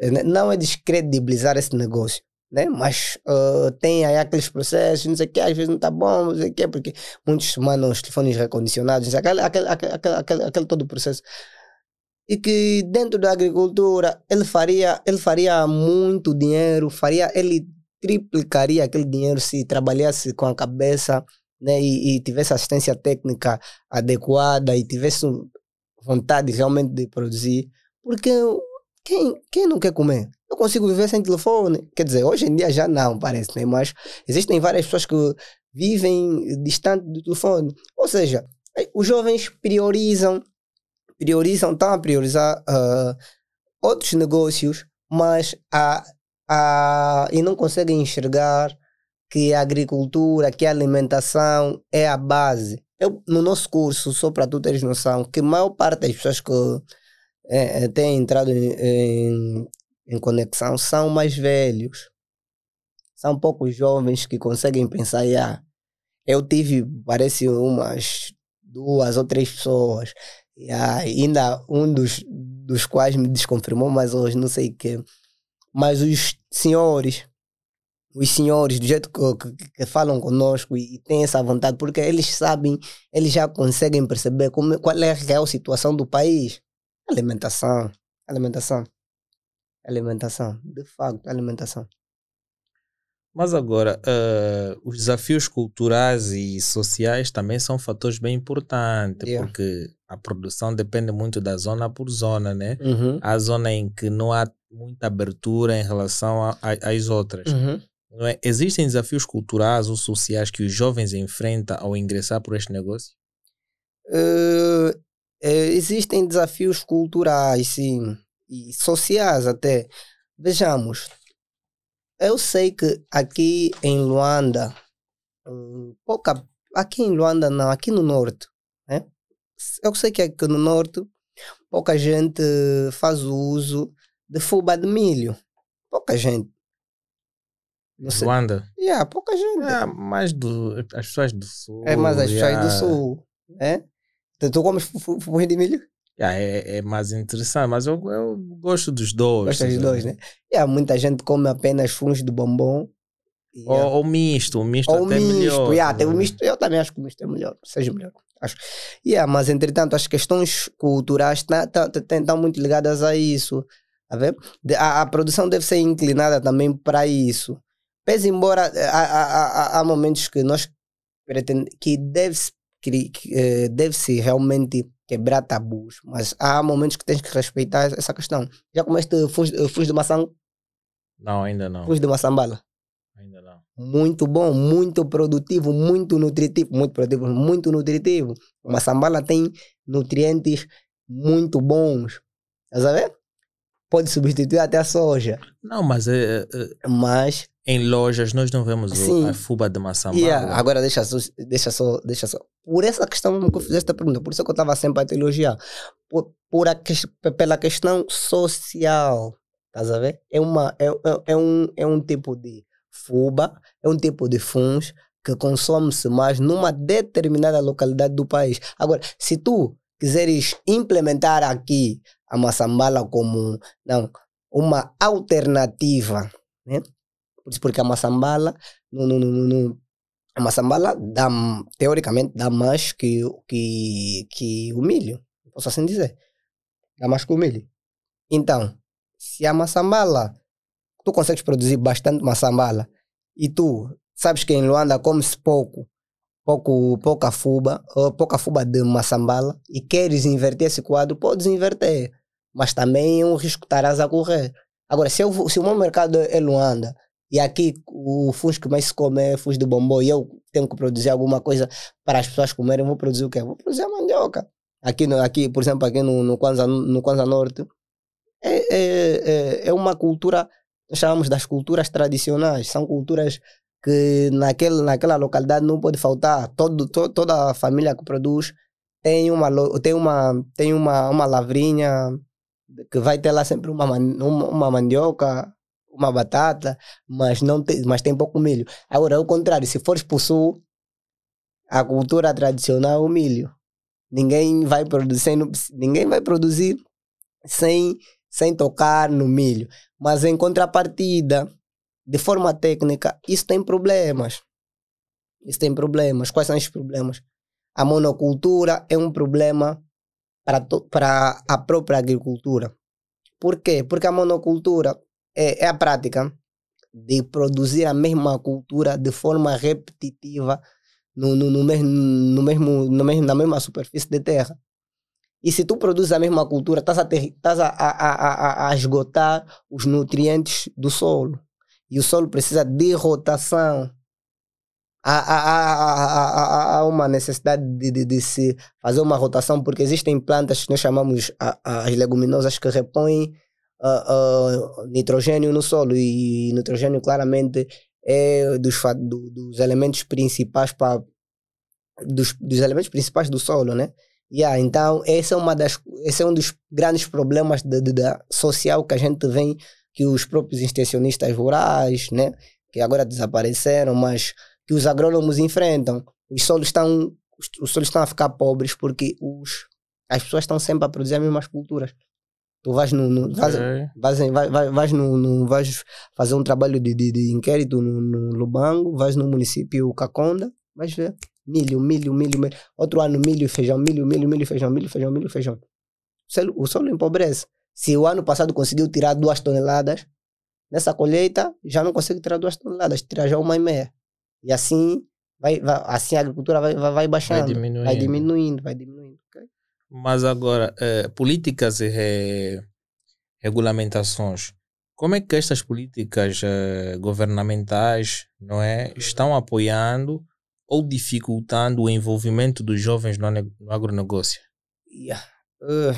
Speaker 2: né, não é descredibilizar esse negócio, né? mas uh, tem aí aqueles processos, não sei o que, às vezes não está bom, não sei o que, porque muitos mandam os telefones recondicionados, aquele, aquele, aquele, aquele, aquele todo o processo. E que dentro da agricultura ele faria, ele faria muito dinheiro, faria, ele triplicaria aquele dinheiro se trabalhasse com a cabeça né, e, e tivesse assistência técnica adequada e tivesse vontade realmente de produzir. Porque quem, quem não quer comer? Eu consigo viver sem telefone. Quer dizer, hoje em dia já não, parece, né? Mas existem várias pessoas que vivem distante do telefone. Ou seja, os jovens priorizam, priorizam, estão a priorizar uh, outros negócios, mas a, a, e não conseguem enxergar que a agricultura, que a alimentação é a base. Eu, no nosso curso, só para tu teres noção, que a maior parte das pessoas que é, têm entrado em, em, em conexão são mais velhos. São poucos jovens que conseguem pensar, ah, eu tive, parece umas duas ou três pessoas, ainda um dos, dos quais me desconfirmou, mas hoje não sei o quê. Mas os senhores, os senhores, do jeito que, que, que falam conosco e, e, têm essa vontade, porque eles sabem, eles já conseguem perceber como, qual é a real situação do país. Alimentação, alimentação, alimentação, de facto, alimentação.
Speaker 1: Mas agora, uh, os desafios culturais e sociais também são fatores bem importantes, yeah. porque a produção depende muito da zona por zona, né? Uhum. Há zona em que não há muita abertura em relação a, a, às outras. Uhum. Não é? Existem desafios culturais ou sociais que os jovens enfrentam ao ingressar por este negócio?
Speaker 2: Uh, existem desafios culturais, sim, e sociais até. Vejamos, eu sei que aqui em Luanda, hum, pouca, aqui em Luanda não, aqui no norte, né? eu sei que aqui no norte pouca gente faz o uso de fuba de milho. Pouca gente.
Speaker 1: Não sei. Luanda?
Speaker 2: Yeah, pouca gente.
Speaker 1: É, mais do, as pessoas do sul.
Speaker 2: É mais as pessoas do sul. Né? Tu comes fumo de milho?
Speaker 1: Yeah, é, é mais interessante, mas eu, eu gosto dos dois.
Speaker 2: Gosto dos dois, né? Yeah, muita gente come apenas fumos de bombom.
Speaker 1: Yeah. Ou, ou misto, o misto ou até misto, melhor.
Speaker 2: Yeah, tem o misto, eu também acho que o misto é melhor, seja melhor. Acho. Yeah, mas entretanto, as questões culturais estão tá, tá, muito ligadas a isso. A, ver? A, a, produção deve ser inclinada também para isso. Pese embora há, há, há, há momentos que nós pretendemos que deve-se eh, deve-se realmente quebrar tabus, mas há momentos que tens que respeitar essa questão. Já comeste fundo de maçã?
Speaker 1: Não, ainda não.
Speaker 2: Fundo de maçã bala?
Speaker 1: Ainda não.
Speaker 2: muito bom, muito produtivo, muito nutritivo, muito produtivo, muito nutritivo. Uma sambala tem nutrientes muito bons. A ver? Pode substituir até a soja.
Speaker 1: Não, mas, é, é,
Speaker 2: Mas
Speaker 1: em lojas nós não vemos o- a fuba de maçã.
Speaker 2: Yeah, agora deixa só, deixa só, deixa só. Por essa questão que eu fiz esta pergunta, por isso que eu estava sempre a te elogiar. Por, por a pela questão social. Estás a ver? É, uma, é, é, é um, é um tipo de fuba, é um tipo de funs que consome-se mais numa determinada localidade do país. Agora, se tu quiseres implementar aqui a maçambala como não, uma alternativa, né? Porque a maçambala no, no, no, no- a maçambala dá, teoricamente dá mais que, que, que o milho. Posso assim dizer. Dá mais que o milho. Então, se a maçambala, tu consegues produzir bastante maçambala e tu sabes que em Luanda come-se pouco, pouco, pouca fuba, ou pouca fuba de maçambala e queres inverter esse quadro, podes inverter. Mas também é um risco que estarás a correr. Agora, se, eu, se o meu mercado é Luanda e aqui o fus que mais se come é fus de bombom e eu tenho que produzir alguma coisa para as pessoas comerem, vou produzir o quê? Vou produzir a mandioca. Aqui, no, aqui por exemplo, aqui no, no, Kwanza, no Kwanza Norte, é, é, é, é uma cultura, nós chamamos das culturas tradicionais, são culturas que naquele, naquela localidade não pode faltar. Todo, to, toda a família que produz tem uma, tem uma, tem uma, uma lavrinha que vai ter lá sempre uma, uma, uma mandioca, uma batata, mas, não tem, mas tem pouco milho. Agora, ao contrário, se fores para o sul, a cultura tradicional é o milho. Ninguém vai produzir, sem, ninguém vai produzir sem, sem tocar no milho. Mas em contrapartida, de forma técnica, isso tem problemas. Isso tem problemas. Quais são esses problemas? A monocultura é um problema para, para a própria agricultura. Por quê? Porque a monocultura é, é a prática de produzir a mesma cultura de forma repetitiva no, no, no mesmo, no mesmo, no mesmo, na mesma superfície de terra. E se tu produzes a mesma cultura, estás a, ter- estás a, a, a, a- esgotar os nutrientes do solo. E o solo precisa de rotação. Há, há, há, há, uma necessidade de, de, de se fazer uma rotação, porque existem plantas que nós chamamos as leguminosas que repõem ah, ah, nitrogênio no solo. E nitrogênio, claramente, é dos, do- dos elementos principais para dos, dos elementos principais do solo, né? Yeah, então, esse é, uma das, esse é um dos grandes problemas de, da social que a gente vê que os próprios extensionistas rurais, né? Que agora desapareceram, mas que os agrônomos enfrentam. Os solos estão, os solos estão a ficar pobres porque os, as pessoas estão sempre a produzir as mesmas culturas. Tu vais no, no vais,
Speaker 1: Ok.
Speaker 2: vais, em- vai- vai- vais, no, no- vais fazer um trabalho de, de, de inquérito no, no Lubango, vais no município Caconda, vais ver milho, milho, milho, milho. Outro ano milho e feijão, milho, milho, milho, feijão, milho, feijão, milho, feijão. O solo, o solo empobrece. Se o ano passado conseguiu tirar duas toneladas, nessa colheita já não consegue tirar duas toneladas, tira já uma e meia. E assim, vai, vai- assim a agricultura vai, vai, vai baixando,
Speaker 1: diminuindo.
Speaker 2: vai diminuindo, vai diminuindo.
Speaker 1: Mas agora, eh, políticas e re- regulamentações. Como é que estas políticas eh, governamentais não é, estão apoiando ou dificultando o envolvimento dos jovens no, no agronegócio?
Speaker 2: Yeah. Uh,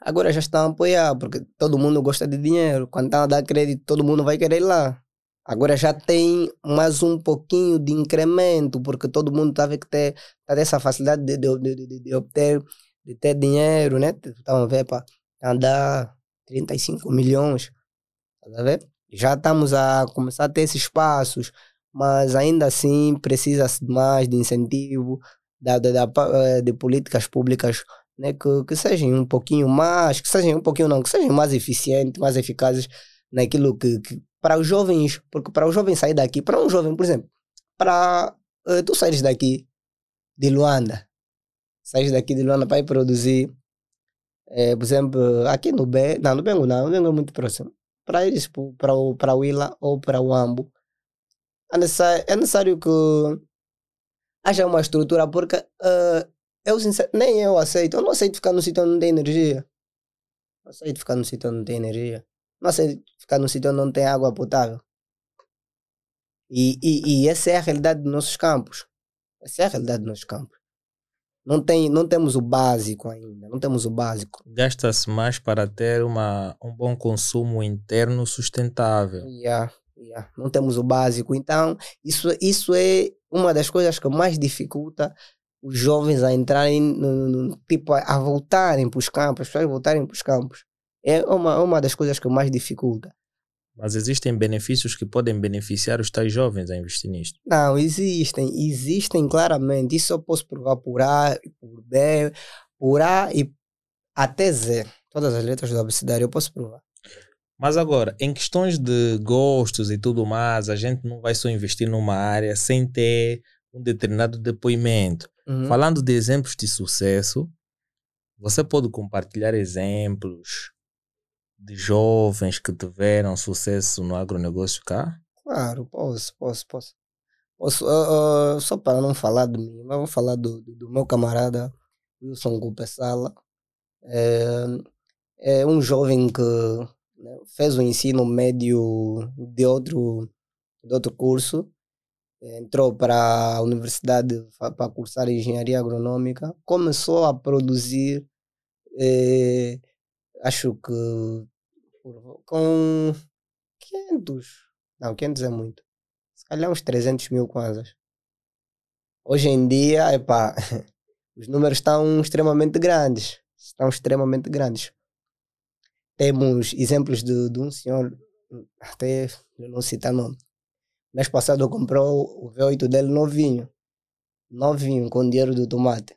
Speaker 2: agora já estão a apoiar, porque todo mundo gosta de dinheiro. Quando estão a dar crédito, todo mundo vai querer ir lá. Agora já tem mais um pouquinho de incremento, porque todo mundo está a ver que tem, tá dessa facilidade de, de, de, de- obter de ter dinheiro, né? Estão a ver para dar 35 milhões. Tá? Já estamos a começar a ter esses passos, mas ainda assim precisa-se mais de incentivo, da, da, da eh, de políticas públicas né, que, que sejam um pouquinho mais, que sejam um pouquinho não, que sejam mais eficientes, mais eficazes naquilo que, que para os jovens, porque para o jovem sair daqui, para um jovem, por exemplo, para eh, tu saíres daqui de Luanda, saíres daqui de Luanda para ir produzir, eh, por exemplo, aqui no Bengo, não, no Bengo não, no Bengo é muito próximo, para ires pro- para o para o Ila ou para o Ambo, é necessário, é necessário que haja uma estrutura, porque eh, eu sincer- nem eu aceito. Eu não aceito ficar no sítio onde não tem energia. Não aceito ficar no sítio onde não tem energia. Não aceito ficar no sítio onde não tem água potável. E, e, e essa é a realidade dos nossos campos. Essa é a realidade dos nossos campos. Não, tem, não temos o básico ainda, não temos o básico.
Speaker 1: Gasta-se mais para ter uma, um bom consumo interno sustentável.
Speaker 2: Yeah, yeah. Não temos o básico. Então, isso, isso é uma das coisas que mais dificulta os jovens a entrarem, no, no, tipo, a, a voltarem para os campos, as pessoas voltarem para os campos. É uma, uma das coisas que mais dificulta.
Speaker 1: Mas existem benefícios que podem beneficiar os tais jovens a investir nisto?
Speaker 2: Não, existem, existem claramente. Isso eu posso provar por A, por B, por A e até Z. Todas as letras do abecedário eu posso provar.
Speaker 1: Mas agora, em questões de gostos e tudo mais, a gente não vai só investir numa área sem ter um determinado depoimento.
Speaker 2: Uhum.
Speaker 1: Falando de exemplos de sucesso, você pode compartilhar exemplos de jovens que tiveram sucesso no agronegócio cá?
Speaker 2: Claro, posso, posso, posso. posso uh, uh, só para não falar de mim, mas vou falar do, do, do meu camarada Wilson Gupessala. É, é um jovem que né, fez o ensino médio de outro, de outro curso, entrou para a universidade para cursar engenharia agronômica, começou a produzir, eh, acho que com 500, não, 500 é muito, se calhar uns 300 mil kwanzas. Hoje em dia, epá, os números estão extremamente grandes, estão extremamente grandes. Temos exemplos de, de um senhor, até não citar nome, mês passado comprou o V8 dele novinho, novinho, com dinheiro do tomate.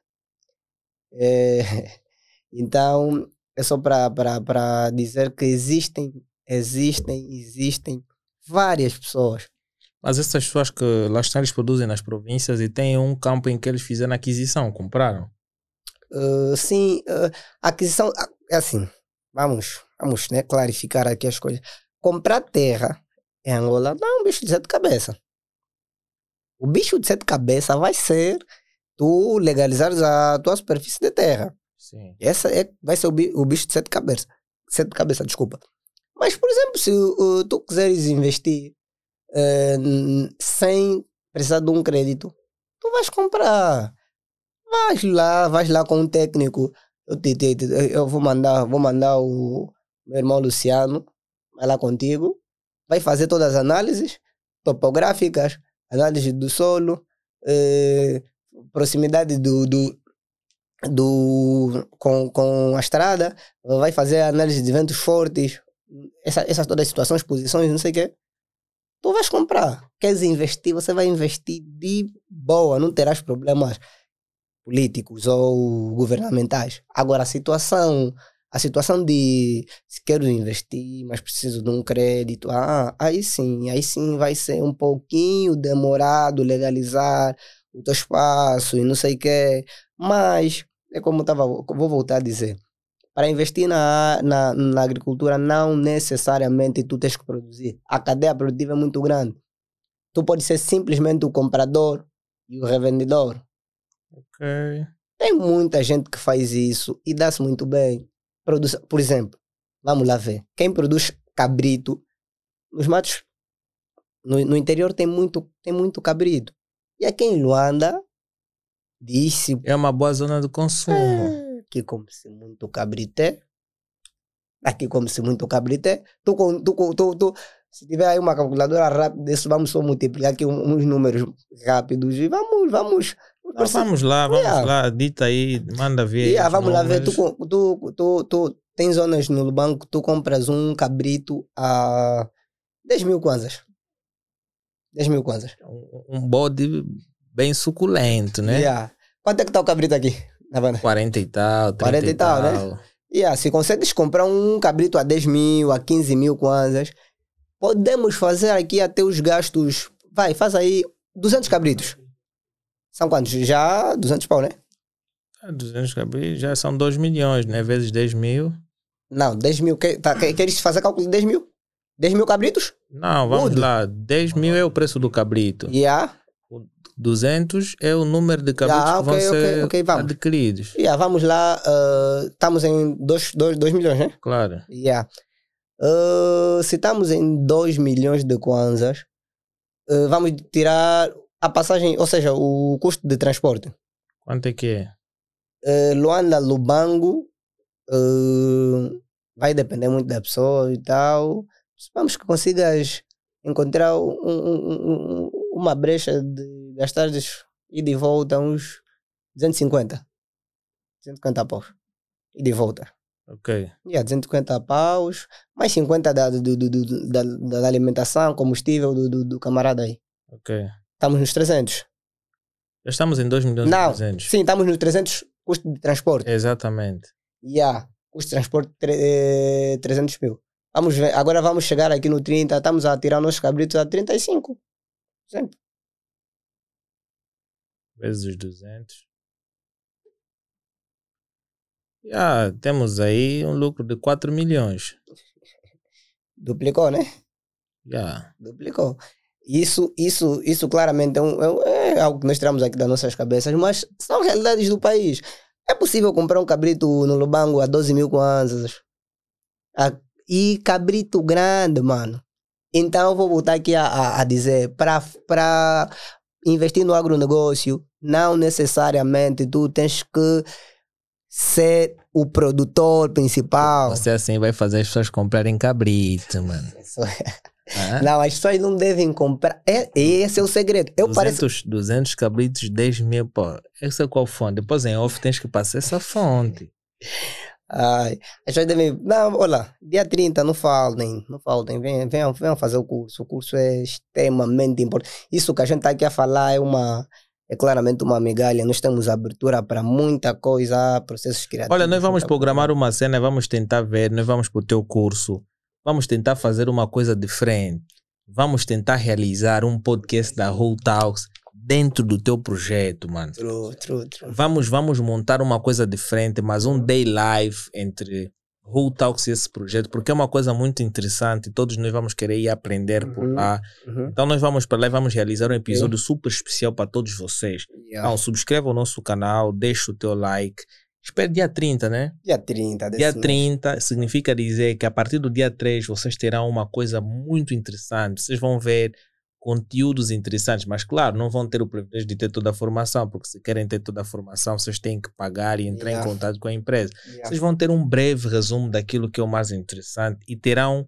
Speaker 2: É, então, é só para dizer que existem, existem, existem várias pessoas.
Speaker 1: Mas essas pessoas que lá estão, eles produzem nas províncias e têm um campo em que eles fizeram aquisição, compraram?
Speaker 2: Uh, sim, uh, aquisição, é assim, vamos, vamos né, clarificar aqui as coisas. Comprar terra em Angola não é um bicho de sete cabeças. O bicho de sete cabeças vai ser tu legalizares a tua superfície de terra.
Speaker 1: Sim.
Speaker 2: Essa é, vai ser o, o bicho de sete cabeças. Sete cabeças, desculpa. Mas, por exemplo, se uh, tu quiseres investir uh, sem precisar de um crédito, tu vais comprar. Vais lá, vais lá com um técnico. Eu, te, te, te, eu vou mandar, vou mandar o meu irmão Luciano, vai lá contigo, vai fazer todas as análises topográficas, análise do solo, eh, proximidade do, do, do, com, com a estrada, vai fazer análise de ventos fortes, essa, essas todas as situações, posições, não sei o quê. Tu vais comprar. Queres investir, você vai investir de boa, não terás problemas políticos ou governamentais. Agora, a situação, a situação de se quero investir, mas preciso de um crédito, ah, aí sim, aí sim vai ser um pouquinho demorado legalizar o teu espaço e não sei o quê. Mas é como eu tava, vou voltar a dizer. Para investir na, na, na agricultura, não necessariamente tu tens que produzir. A cadeia produtiva é muito grande. Tu pode ser simplesmente o comprador e o revendedor.
Speaker 1: Ok.
Speaker 2: Tem muita gente que faz isso e dá-se muito bem. Produz, por exemplo, vamos lá ver. Quem produz cabrito nos matos, no, no interior tem muito, tem muito cabrito. E aqui em Luanda, disse.
Speaker 1: É uma boa zona de consumo.
Speaker 2: Ah, aqui come-se muito cabrité. Aqui come-se muito cabrité. Tu, tu, tu, tu, se tiver aí uma calculadora rápida, isso vamos só multiplicar aqui uns números rápidos e vamos, vamos.
Speaker 1: Não, vamos lá, vamos yeah. lá, dita aí, manda ver.
Speaker 2: Yeah, vamos lá ver, tu, tu, tu, tu tem zonas no banco, tu compras um cabrito a 10 mil kwanzas. 10 mil kwanzas.
Speaker 1: Um, um bode bem suculento, né?
Speaker 2: Yeah. Quanto é que tá o cabrito aqui? Na banda?
Speaker 1: 40 e tal, 30 40 e tal, tal.
Speaker 2: né? Yeah, se consegues comprar um cabrito a 10 mil, a 15 mil kwanzas, podemos fazer aqui até os gastos. Vai, faz aí 200 cabritos. São quantos? Já 200 pau, né?
Speaker 1: 200 é, cabritos já são 2 milhões, né? Vezes 10 mil.
Speaker 2: Não, 10 mil. Que, tá, queres fazer cálculo de 10 mil? 10 mil cabritos?
Speaker 1: Não, vamos Udo. lá. 10 mil é o preço do cabrito.
Speaker 2: Yeah.
Speaker 1: 200 é o número de cabritos ah, okay, que vão okay, ser okay, vamos. adquiridos.
Speaker 2: Yeah, vamos lá, uh, estamos em 2 milhões, né?
Speaker 1: Claro.
Speaker 2: Yeah. Uh, se estamos em 2 milhões de kwanzas, uh, vamos tirar a passagem, ou seja, o custo de transporte.
Speaker 1: Quanto é que é?
Speaker 2: Uh, Luanda, Lubango, uh, vai depender muito da pessoa e tal. Vamos que consigas encontrar um, um, uma brecha de gastar ir de volta uns 250. 250 paus. E de volta.
Speaker 1: Ok.
Speaker 2: Yeah, 250 paus, mais 50 da, do, do, do, da, da alimentação, combustível do, do, do camarada aí.
Speaker 1: Ok.
Speaker 2: Estamos nos 300.
Speaker 1: Já estamos em 2 milhões
Speaker 2: Não,
Speaker 1: e 300.
Speaker 2: sim, estamos nos 300 custo de transporte.
Speaker 1: Exatamente.
Speaker 2: Yeah, custo de transporte eh, 300 mil. Vamos ver, agora vamos chegar aqui no 30, estamos a tirar nossos cabritos a 35. Sempre.
Speaker 1: Vezes os 200. Já temos aí um lucro de 4 milhões.
Speaker 2: Duplicou, né?
Speaker 1: Já.
Speaker 2: Duplicou. Isso, isso, isso claramente é, um- é um- é algo que nós tiramos aqui das nossas cabeças, mas são realidades do país. É possível comprar um cabrito no Lubango a 12 mil kwanzas. A- E cabrito grande, mano. Então eu vou voltar aqui a, a, a dizer, para investir no agronegócio, não necessariamente tu tens que ser o produtor principal.
Speaker 1: Você assim vai fazer as pessoas comprarem cabrito, mano.
Speaker 2: Isso é-
Speaker 1: Hã?
Speaker 2: Não, as pessoas não devem comprar. É, esse é o segredo. Eu
Speaker 1: 200,
Speaker 2: pareço.
Speaker 1: 200 cabritos, 10 mil, pô. Essa é qual fonte? Depois em off tens que passar essa fonte.
Speaker 2: Ai, as pessoas devem. Não, olha, dia 30, não faltem, não faltem, venham, venham, venham fazer o curso. O curso é extremamente importante. Isso que a gente está aqui a falar é uma. É claramente uma migalha. Nós temos abertura para muita coisa, processos criativos.
Speaker 1: Olha, nós vamos programar uma cena, vamos tentar ver, nós vamos para o teu curso, vamos tentar fazer uma coisa diferente. Vamos tentar realizar um podcast da Whole Talks dentro do teu projeto, mano.
Speaker 2: True, true, true.
Speaker 1: Vamos, vamos montar uma coisa diferente, mas um day live entre Who Talks e esse projeto, porque é uma coisa muito interessante. Todos nós vamos querer ir aprender por
Speaker 2: Uhum.
Speaker 1: lá.
Speaker 2: Uhum.
Speaker 1: Então, nós vamos para lá e vamos realizar um episódio super especial para todos vocês.
Speaker 2: Yeah.
Speaker 1: Então, subscreva o nosso canal, deixa o teu like. Espere dia 30, né?
Speaker 2: Dia 30 desse
Speaker 1: Dia
Speaker 2: mês.
Speaker 1: 30 significa dizer que a partir do dia 3 vocês terão uma coisa muito interessante. Vocês vão ver conteúdos interessantes, mas claro, não vão ter o privilégio de ter toda a formação, porque se querem ter toda a formação, vocês têm que pagar e entrar
Speaker 2: Yeah.
Speaker 1: em contato com a empresa.
Speaker 2: Yeah.
Speaker 1: Vocês vão ter um breve resumo daquilo que é o mais interessante e terão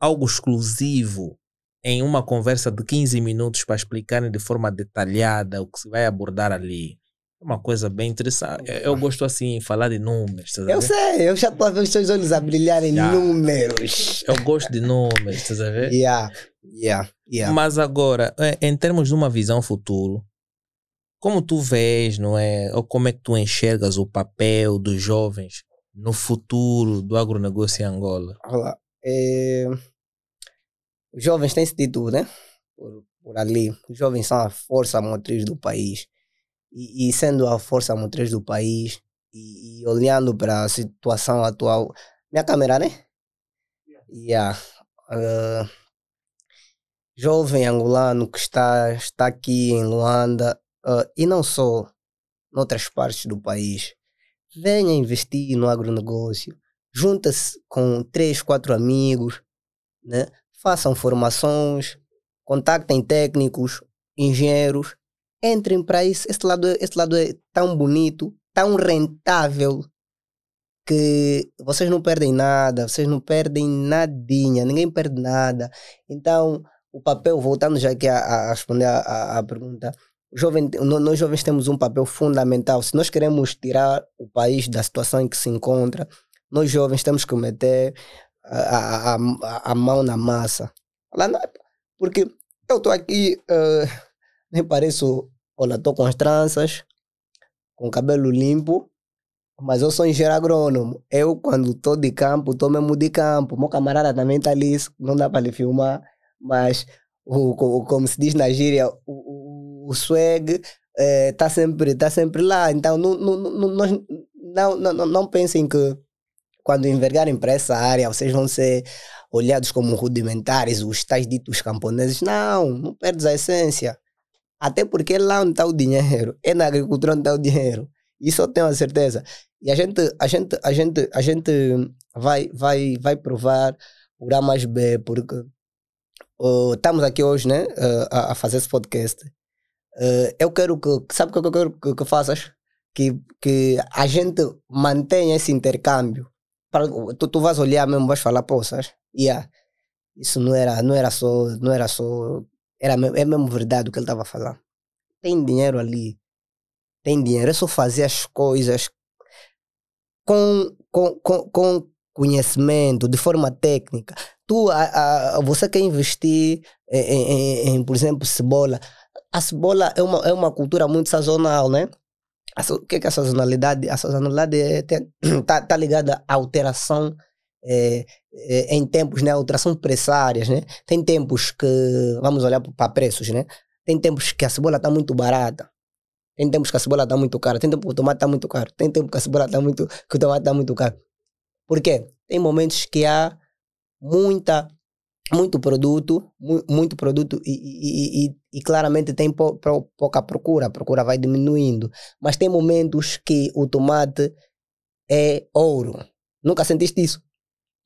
Speaker 1: algo exclusivo em uma conversa de 15 minutos para explicarem de forma detalhada o que se vai abordar ali. É uma coisa bem interessante. Eu, eu gosto assim, falar de números. a
Speaker 2: Eu sei, eu já estou a ver os seus olhos a brilharem
Speaker 1: Yeah.
Speaker 2: números.
Speaker 1: Eu gosto de números, estás a ver?
Speaker 2: Yeah, yeah, yeah.
Speaker 1: Mas agora, eh, em termos de uma visão futuro, como tu vês, não é? Ou como é que tu enxergas o papel dos jovens no futuro do agronegócio em Angola?
Speaker 2: Olha, é, os jovens têm esse título, né? Por, por ali. Os jovens são a força motriz do país. E, e sendo a força motriz do país e, e olhando para a situação atual. Minha câmera, né? Yeah. Ah, jovem angolano que está, está aqui em Luanda ah, e não só noutras partes do país. Venha investir no agronegócio junta-se com três, quatro amigos, né? façam formações, contactem técnicos, engenheiros, entrem para isso. Esse lado, esse lado é tão bonito, tão rentável, que vocês não perdem nada, vocês não perdem nadinha, ninguém perde nada. Então, o papel, voltando já aqui a, a responder a pergunta, jovem, nó- nós jovens temos um papel fundamental. Se nós queremos tirar o país da situação em que se encontra, nós jovens temos que meter a, a, a, a mão na massa. Porque eu estou aqui, eh, nem pareço, olha, estou com as tranças, com o cabelo limpo, mas eu sou engenheiro agrônomo. Eu, quando estou de campo, estou mesmo de campo. Meu camarada também está ali, não dá para lhe filmar, mas o, co- como se diz na gíria, o, o, o swag está sempre, tá sempre lá. Então, não, não, não, nós não, não, não, pensem que quando envergarem para essa área, vocês vão ser olhados como rudimentares, os tais ditos camponeses. Não, não perdes a essência. Até porque é lá onde está o dinheiro. É na agricultura onde está o dinheiro. Isso eu tenho a certeza. E a gente, a gente, a gente, a gente vai, vai, vai provar por A mais B, porque estamos aqui hoje, né? Uh, a, a, fazer esse podcast. Uh, eu quero que. Sabe o que eu quero que, que faças? Que, que a gente mantenha esse intercâmbio. Tu, tu vais olhar mesmo, vais falar, pô, sabes? Yeah, isso não era, não era só. Não era só. Era, é mesmo verdade o que ele estava falando. Tem dinheiro ali. Tem dinheiro. É só fazer as coisas com, com, com, com conhecimento, de forma técnica. Tu, a, a, você quer investir em, em, em, por exemplo, cebola. A cebola é uma, é uma cultura muito sazonal, né? O que é, que é a sazonalidade? A sazonalidade está é, tá, tá ligada à alteração é, é, em tempos, né? Alteração pressárias, né? Tem tempos que, vamos olhar para preços, né? Tem tempos que a cebola está muito barata. Tem tempos que a cebola está muito cara. Tem tempos que o tomate está muito caro. Tem tempos que a cebola está muito, que o tomate está muito caro. Por quê? Tem momentos que há muita muito produto, muito produto e, e, e, e claramente tem pou, pouca procura, a procura vai diminuindo. Mas tem momentos que o tomate é ouro. Nunca sentiste isso?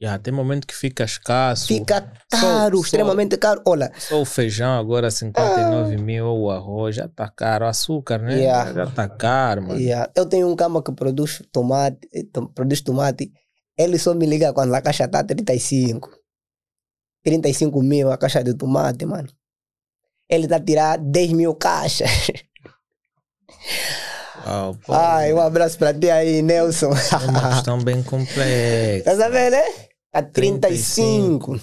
Speaker 1: Yeah, tem momento que fica escasso.
Speaker 2: Fica caro, só, extremamente só, caro. Olha.
Speaker 1: Só o feijão agora 59 ah, mil, o arroz já está caro, o açúcar, né? Yeah, já está caro, mano.
Speaker 2: Yeah. Eu tenho um cama que produz tomate, eh, produz tomate ele só me liga quando a caixa tá 35. 35 mil a caixa de tomate, mano. Ele tá tirar 10 mil caixas.
Speaker 1: Oh,
Speaker 2: Ai, um abraço pra ti aí, Nelson.
Speaker 1: É uma questão bem complexa.
Speaker 2: Tá sabendo, né? Tá 35.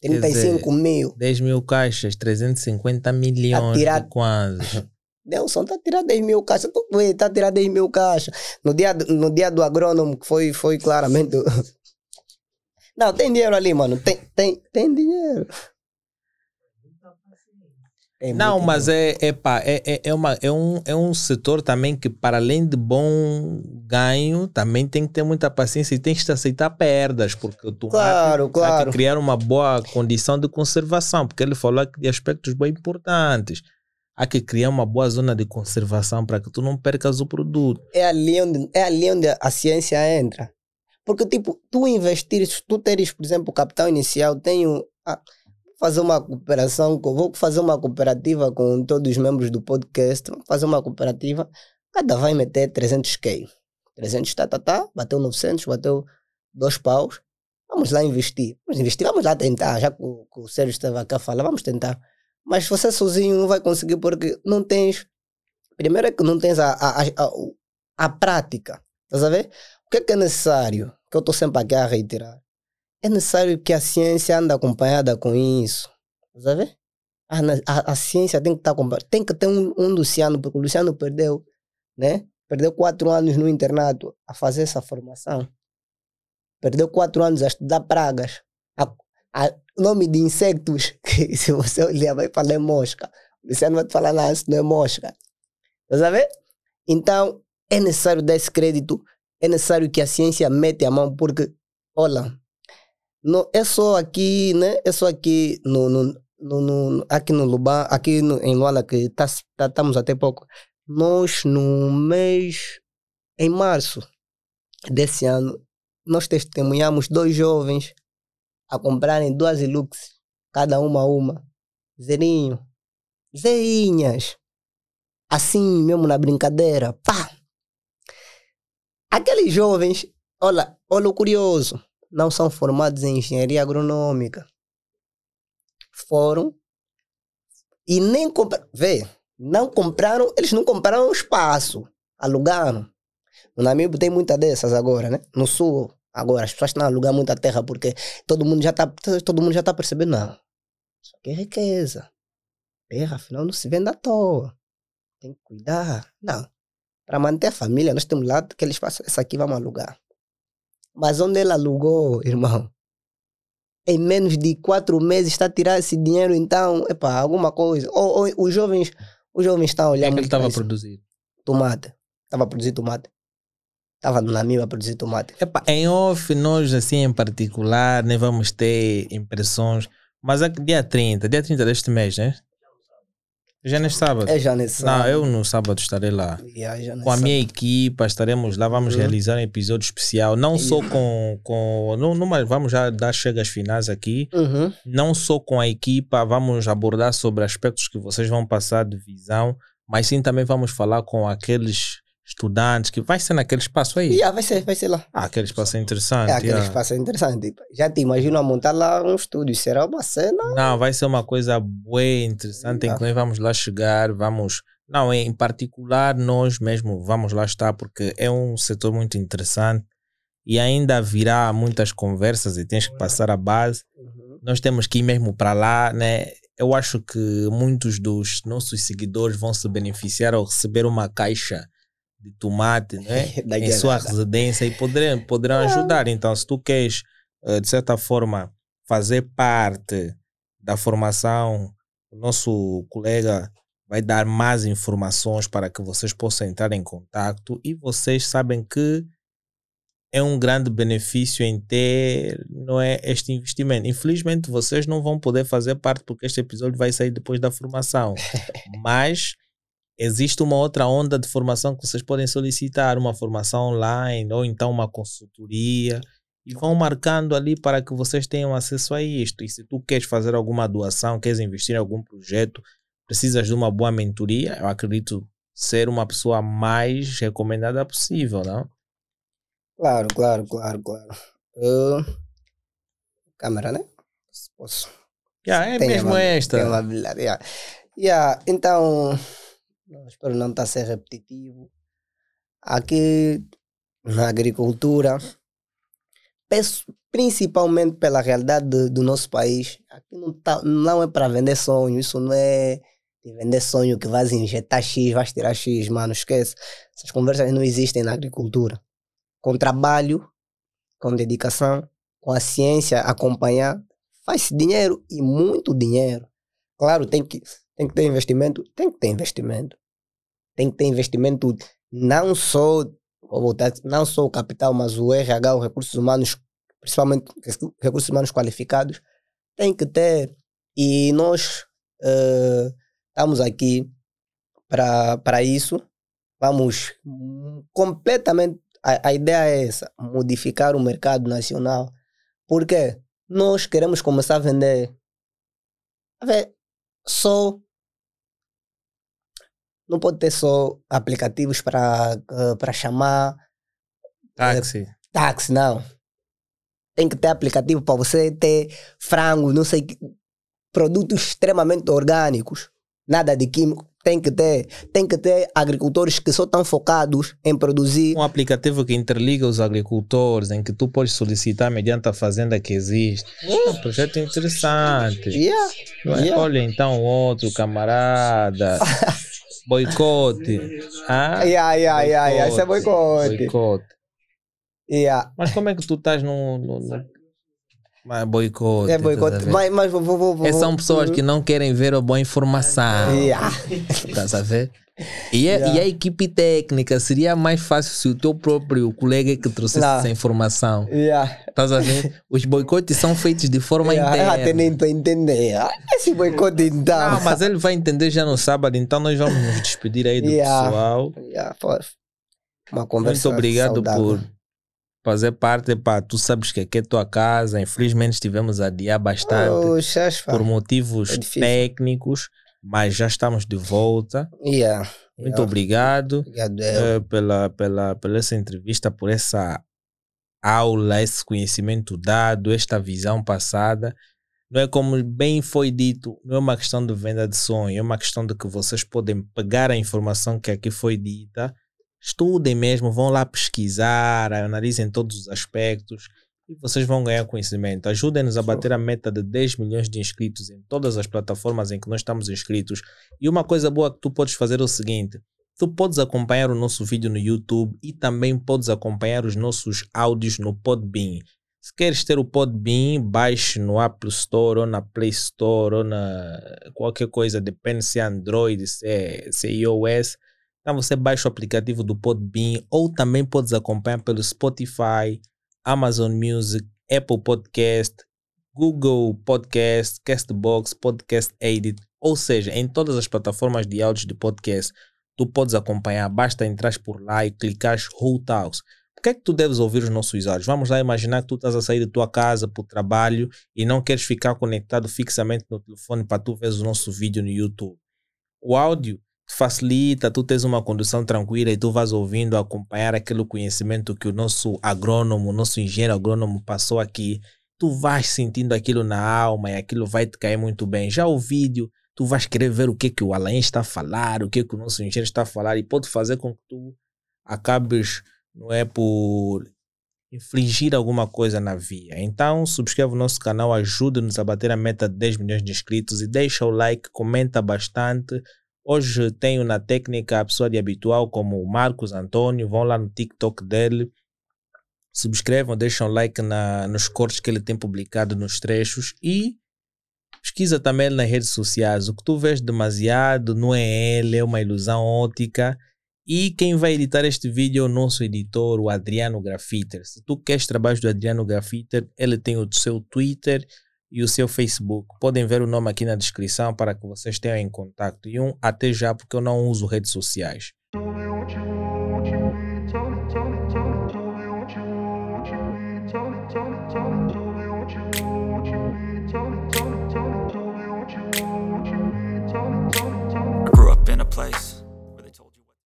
Speaker 2: 35 dizer, mil.
Speaker 1: 10 mil caixas, 350 milhões. Tá tirar... quase.
Speaker 2: Nelson tá tirando 10 mil caixas. Vê, tá tirando 10 mil caixas. No dia, no dia do agrônomo, foi, foi claramente. Não, tem dinheiro ali, mano. Tem, tem, tem dinheiro.
Speaker 1: Tem não, mas é, é, pá, é, é, é, uma, é, um, é um setor também que, para além de bom ganho, também tem que ter muita paciência e tem que aceitar perdas, porque tu
Speaker 2: claro, claro.
Speaker 1: que criar uma boa condição de conservação, porque ele falou de aspectos bem importantes há que criar uma boa zona de conservação para que tu não percas o produto.
Speaker 2: É ali onde, é ali onde a ciência entra. Porque, tipo, tu investires, tu teres, por exemplo, capital inicial, tenho. Ah, fazer uma cooperação, vou fazer uma cooperativa com todos os membros do podcast, fazer uma cooperativa, cada vai meter 300 k 300 tá, tá, tá, bateu 900, bateu dois paus, vamos lá investir. Vamos investir, vamos lá tentar, já que o, que o Sérgio estava aqui a falar, vamos tentar. Mas você sozinho não vai conseguir porque não tens. Primeiro é que não tens a, a, a, a prática. Estás a ver? O que é que é necessário? Que eu estou sempre aqui a reiterar. É necessário que a ciência ande acompanhada com isso. Estás a ver? A, a, a ciência tem que estar acompanhada. Tem que ter um, um Luciano, porque o Luciano perdeu, né? Perdeu quatro anos no internato a fazer essa formação. Perdeu quatro anos a estudar pragas. A, a, nome de insectos que se você olhar vai falar é mosca. Você não vai falar nada, isso não é mosca. Tá sabendo? Então, é necessário dar esse crédito, é necessário que a ciência mete a mão, porque, olha, não, é só aqui, né? É só aqui no, no, no, no aqui no Luban, aqui no, em Luala, que tá, tá, estamos até pouco. Nós, no mês, em março desse ano, nós testemunhamos dois jovens a comprarem duas Hilux, cada uma uma. Zerinho. Zeinhas. Assim mesmo na brincadeira. Pá! Aqueles jovens, olha, olha o curioso, não são formados em engenharia agronômica. Foram e nem compraram. Vê, não compraram, eles não compraram espaço, alugaram. No Namíbio tem muita dessas agora, né? No sul, Agora, as pessoas estão a alugar muita terra porque todo mundo já está todo mundo já está percebendo, não. Isso aqui é riqueza. Terra, afinal, não se vende à toa. Tem que cuidar. Não. Para manter a família, nós temos lá aquele espaço, essa aqui vamos alugar. Mas onde ele alugou, irmão? Em menos de quatro meses está a tirar esse dinheiro, então, epa, alguma coisa. Ou, ou os jovens, os jovens estão olhando. O
Speaker 1: que, é que ele estava a produzir?
Speaker 2: Tomate. Estava a produzir tomate. Estava na minha a produzir tomate.
Speaker 1: Epa, em off, nós assim em particular, nem vamos ter impressões. Mas é dia 30, dia 30 deste mês, né? Já neste sábado?
Speaker 2: É já nesse sábado.
Speaker 1: Não, eu no sábado estarei lá.
Speaker 2: Yeah,
Speaker 1: Com a minha
Speaker 2: sábado.
Speaker 1: equipa, estaremos lá, vamos
Speaker 2: Uhum.
Speaker 1: realizar um episódio especial, não só com. com não, vamos já dar chegas finais aqui,
Speaker 2: Uhum.
Speaker 1: não só com a equipa, vamos abordar sobre aspectos que vocês vão passar de visão, mas sim também vamos falar com aqueles estudantes que vai ser naquele espaço aí.
Speaker 2: Yeah, vai ser, vai ser lá.
Speaker 1: Ah, aquele espaço é interessante.
Speaker 2: É, aquele
Speaker 1: yeah.
Speaker 2: espaço é interessante. Já te imagino a montar lá um estúdio. Será uma cena?
Speaker 1: Não, vai ser uma coisa boa, interessante, em que nós vamos lá chegar, vamos... Não, em particular nós mesmo vamos lá estar, porque é um setor muito interessante e ainda virá muitas conversas e tens que passar a base.
Speaker 2: Uhum.
Speaker 1: Nós temos que ir mesmo para lá, né? Eu acho que muitos dos nossos seguidores vão se beneficiar ao receber uma caixa de tomate, né? Em sua residência e poderão, poderão ajudar. Então, se tu queres, eh, de certa forma, fazer parte da formação, o nosso colega vai dar mais informações para que vocês possam entrar em contato e vocês sabem que é um grande benefício em ter não é, este investimento. Infelizmente, vocês não vão poder fazer parte porque este episódio vai sair depois da formação. Mas existe uma outra onda de formação que vocês podem solicitar, uma formação online ou então uma consultoria e vão marcando ali para que vocês tenham acesso a isto. E se tu queres fazer alguma doação, queres investir em algum projeto, precisas de uma boa mentoria, eu acredito ser uma pessoa mais recomendada possível, não?
Speaker 2: Claro, claro, claro, claro. Uh, câmera, né? Se posso.
Speaker 1: Yeah, é mesmo
Speaker 2: uma-
Speaker 1: esta.
Speaker 2: Uma yeah. Yeah, então, espero não estar a ser repetitivo. Aqui na agricultura, peço principalmente pela realidade do, do nosso país, aqui não, tá, não é para vender sonho, isso não é de vender sonho que vais injetar X, vais tirar X, mano, esquece. Essas conversas não existem na agricultura. Com trabalho, com dedicação, com a ciência acompanhar, faz dinheiro e muito dinheiro. Claro, tem que, tem que ter investimento, tem que ter investimento. Tem que ter investimento não só, vou voltar, não só o capital, mas o RH, os recursos humanos, principalmente recursos humanos qualificados, tem que ter. E nós eh, estamos aqui para isso. Vamos completamente. A, a ideia é essa: modificar o mercado nacional. Porque nós queremos começar a vender. A ver, só. Não pode ter só aplicativos para para chamar
Speaker 1: Táxi.
Speaker 2: táxi, não. Tem que ter aplicativo para você ter frango, não sei, produtos extremamente orgânicos. Nada de químico. Tem que ter. Tem que ter agricultores que só estão focados em produzir.
Speaker 1: Um aplicativo que interliga os agricultores, em que tu podes solicitar mediante a fazenda que existe. É um projeto interessante.
Speaker 2: Yeah. Yeah.
Speaker 1: Olha então outro camarada. Boicote. Ah?
Speaker 2: Yeah, yeah, yeah, yeah. Isso é boicote.
Speaker 1: Boicote.
Speaker 2: Yeah.
Speaker 1: Mas como é que tu estás no. no, no... Mas boicote.
Speaker 2: É boicote. Mas, mas vou, vou, vou, vou.
Speaker 1: Essas são pessoas que não querem ver a boa informação.
Speaker 2: Yeah.
Speaker 1: Estás a ver? E, é- e a equipe técnica seria mais fácil se o teu próprio colega é que trouxesse
Speaker 2: Não.
Speaker 1: essa informação.
Speaker 2: Yeah.
Speaker 1: Estás a ver? Os boicotes são feitos de forma
Speaker 2: Yeah. Eu até
Speaker 1: interna.
Speaker 2: nem estou a entender. Ah, Esse boicote então.
Speaker 1: Não, mas ele vai entender já no sábado, então nós vamos nos despedir aí do
Speaker 2: Yeah.
Speaker 1: pessoal.
Speaker 2: Yeah, Uma conversa
Speaker 1: Muito obrigado
Speaker 2: saudável.
Speaker 1: por fazer parte. Pá, tu sabes que aqui é tua casa. Infelizmente estivemos a adiar bastante
Speaker 2: Oh,
Speaker 1: por motivos
Speaker 2: é
Speaker 1: técnicos, mas já estamos de volta.
Speaker 2: Yeah.
Speaker 1: Muito
Speaker 2: Yeah.
Speaker 1: obrigado.
Speaker 2: Obrigado. eu.
Speaker 1: eh, pela, pela, pela essa entrevista, por essa aula, esse conhecimento dado, esta visão passada. Não é como bem foi dito, não é uma questão de venda de sonho, é uma questão de que vocês podem pegar a informação que aqui foi dita, estudem mesmo, vão lá pesquisar, analisem todos os aspectos e vocês vão ganhar conhecimento. Ajudem-nos a bater a meta de 10 milhões de inscritos em todas as plataformas em que nós estamos inscritos. E uma coisa boa que tu podes fazer é o seguinte: tu podes acompanhar o nosso vídeo no YouTube e também podes acompanhar os nossos áudios no Podbean. Se queres ter o Podbean, baixe no Apple Store ou na Play Store ou na qualquer coisa, depende se é Android, se é, se é iOS. Então você baixa o aplicativo do Podbean ou também podes acompanhar pelo Spotify, Amazon Music, Apple Podcast, Google Podcast, Castbox, Podcast Edit Ou seja, em todas as plataformas de áudios de podcast, tu podes acompanhar, basta entrar por lá e clicar Who Talks. Por que é que tu deves ouvir os nossos áudios? Vamos lá imaginar que tu estás a sair da tua casa para o trabalho e não queres ficar conectado fixamente no telefone para tu ver o nosso vídeo no YouTube. O áudio facilita, tu tens uma condução tranquila e tu vas ouvindo, acompanhar aquele conhecimento que o nosso agrônomo, nosso engenheiro agrônomo passou aqui. Tu vais sentindo aquilo na alma e aquilo vai te cair muito bem. Já o vídeo, tu vais querer ver o que que o Alain está a falar, o que que o nosso engenheiro está a falar e pode fazer com que tu acabes, não é, por infligir alguma coisa na via. Então, subscreva o nosso canal, ajude-nos a bater a meta de 10 milhões de inscritos e deixa o like, comenta bastante. Hoje tenho na técnica a pessoa de habitual como o Marcos Antônio, vão lá no TikTok dele, subscrevam, deixam like na, nos cortes que ele tem publicado nos trechos e Pesquisa também nas redes sociais. O que tu vês demasiado não é ele, é uma ilusão ótica. E quem vai editar este vídeo é o nosso editor, o Adriano Grafiter. Se tu queres trabalhos do Adriano Grafiter, ele tem o seu Twitter e o seu Facebook. Podem ver o nome aqui na descrição para que vocês tenham em contato. E um até já, porque eu não uso redes sociais. Grew up in a place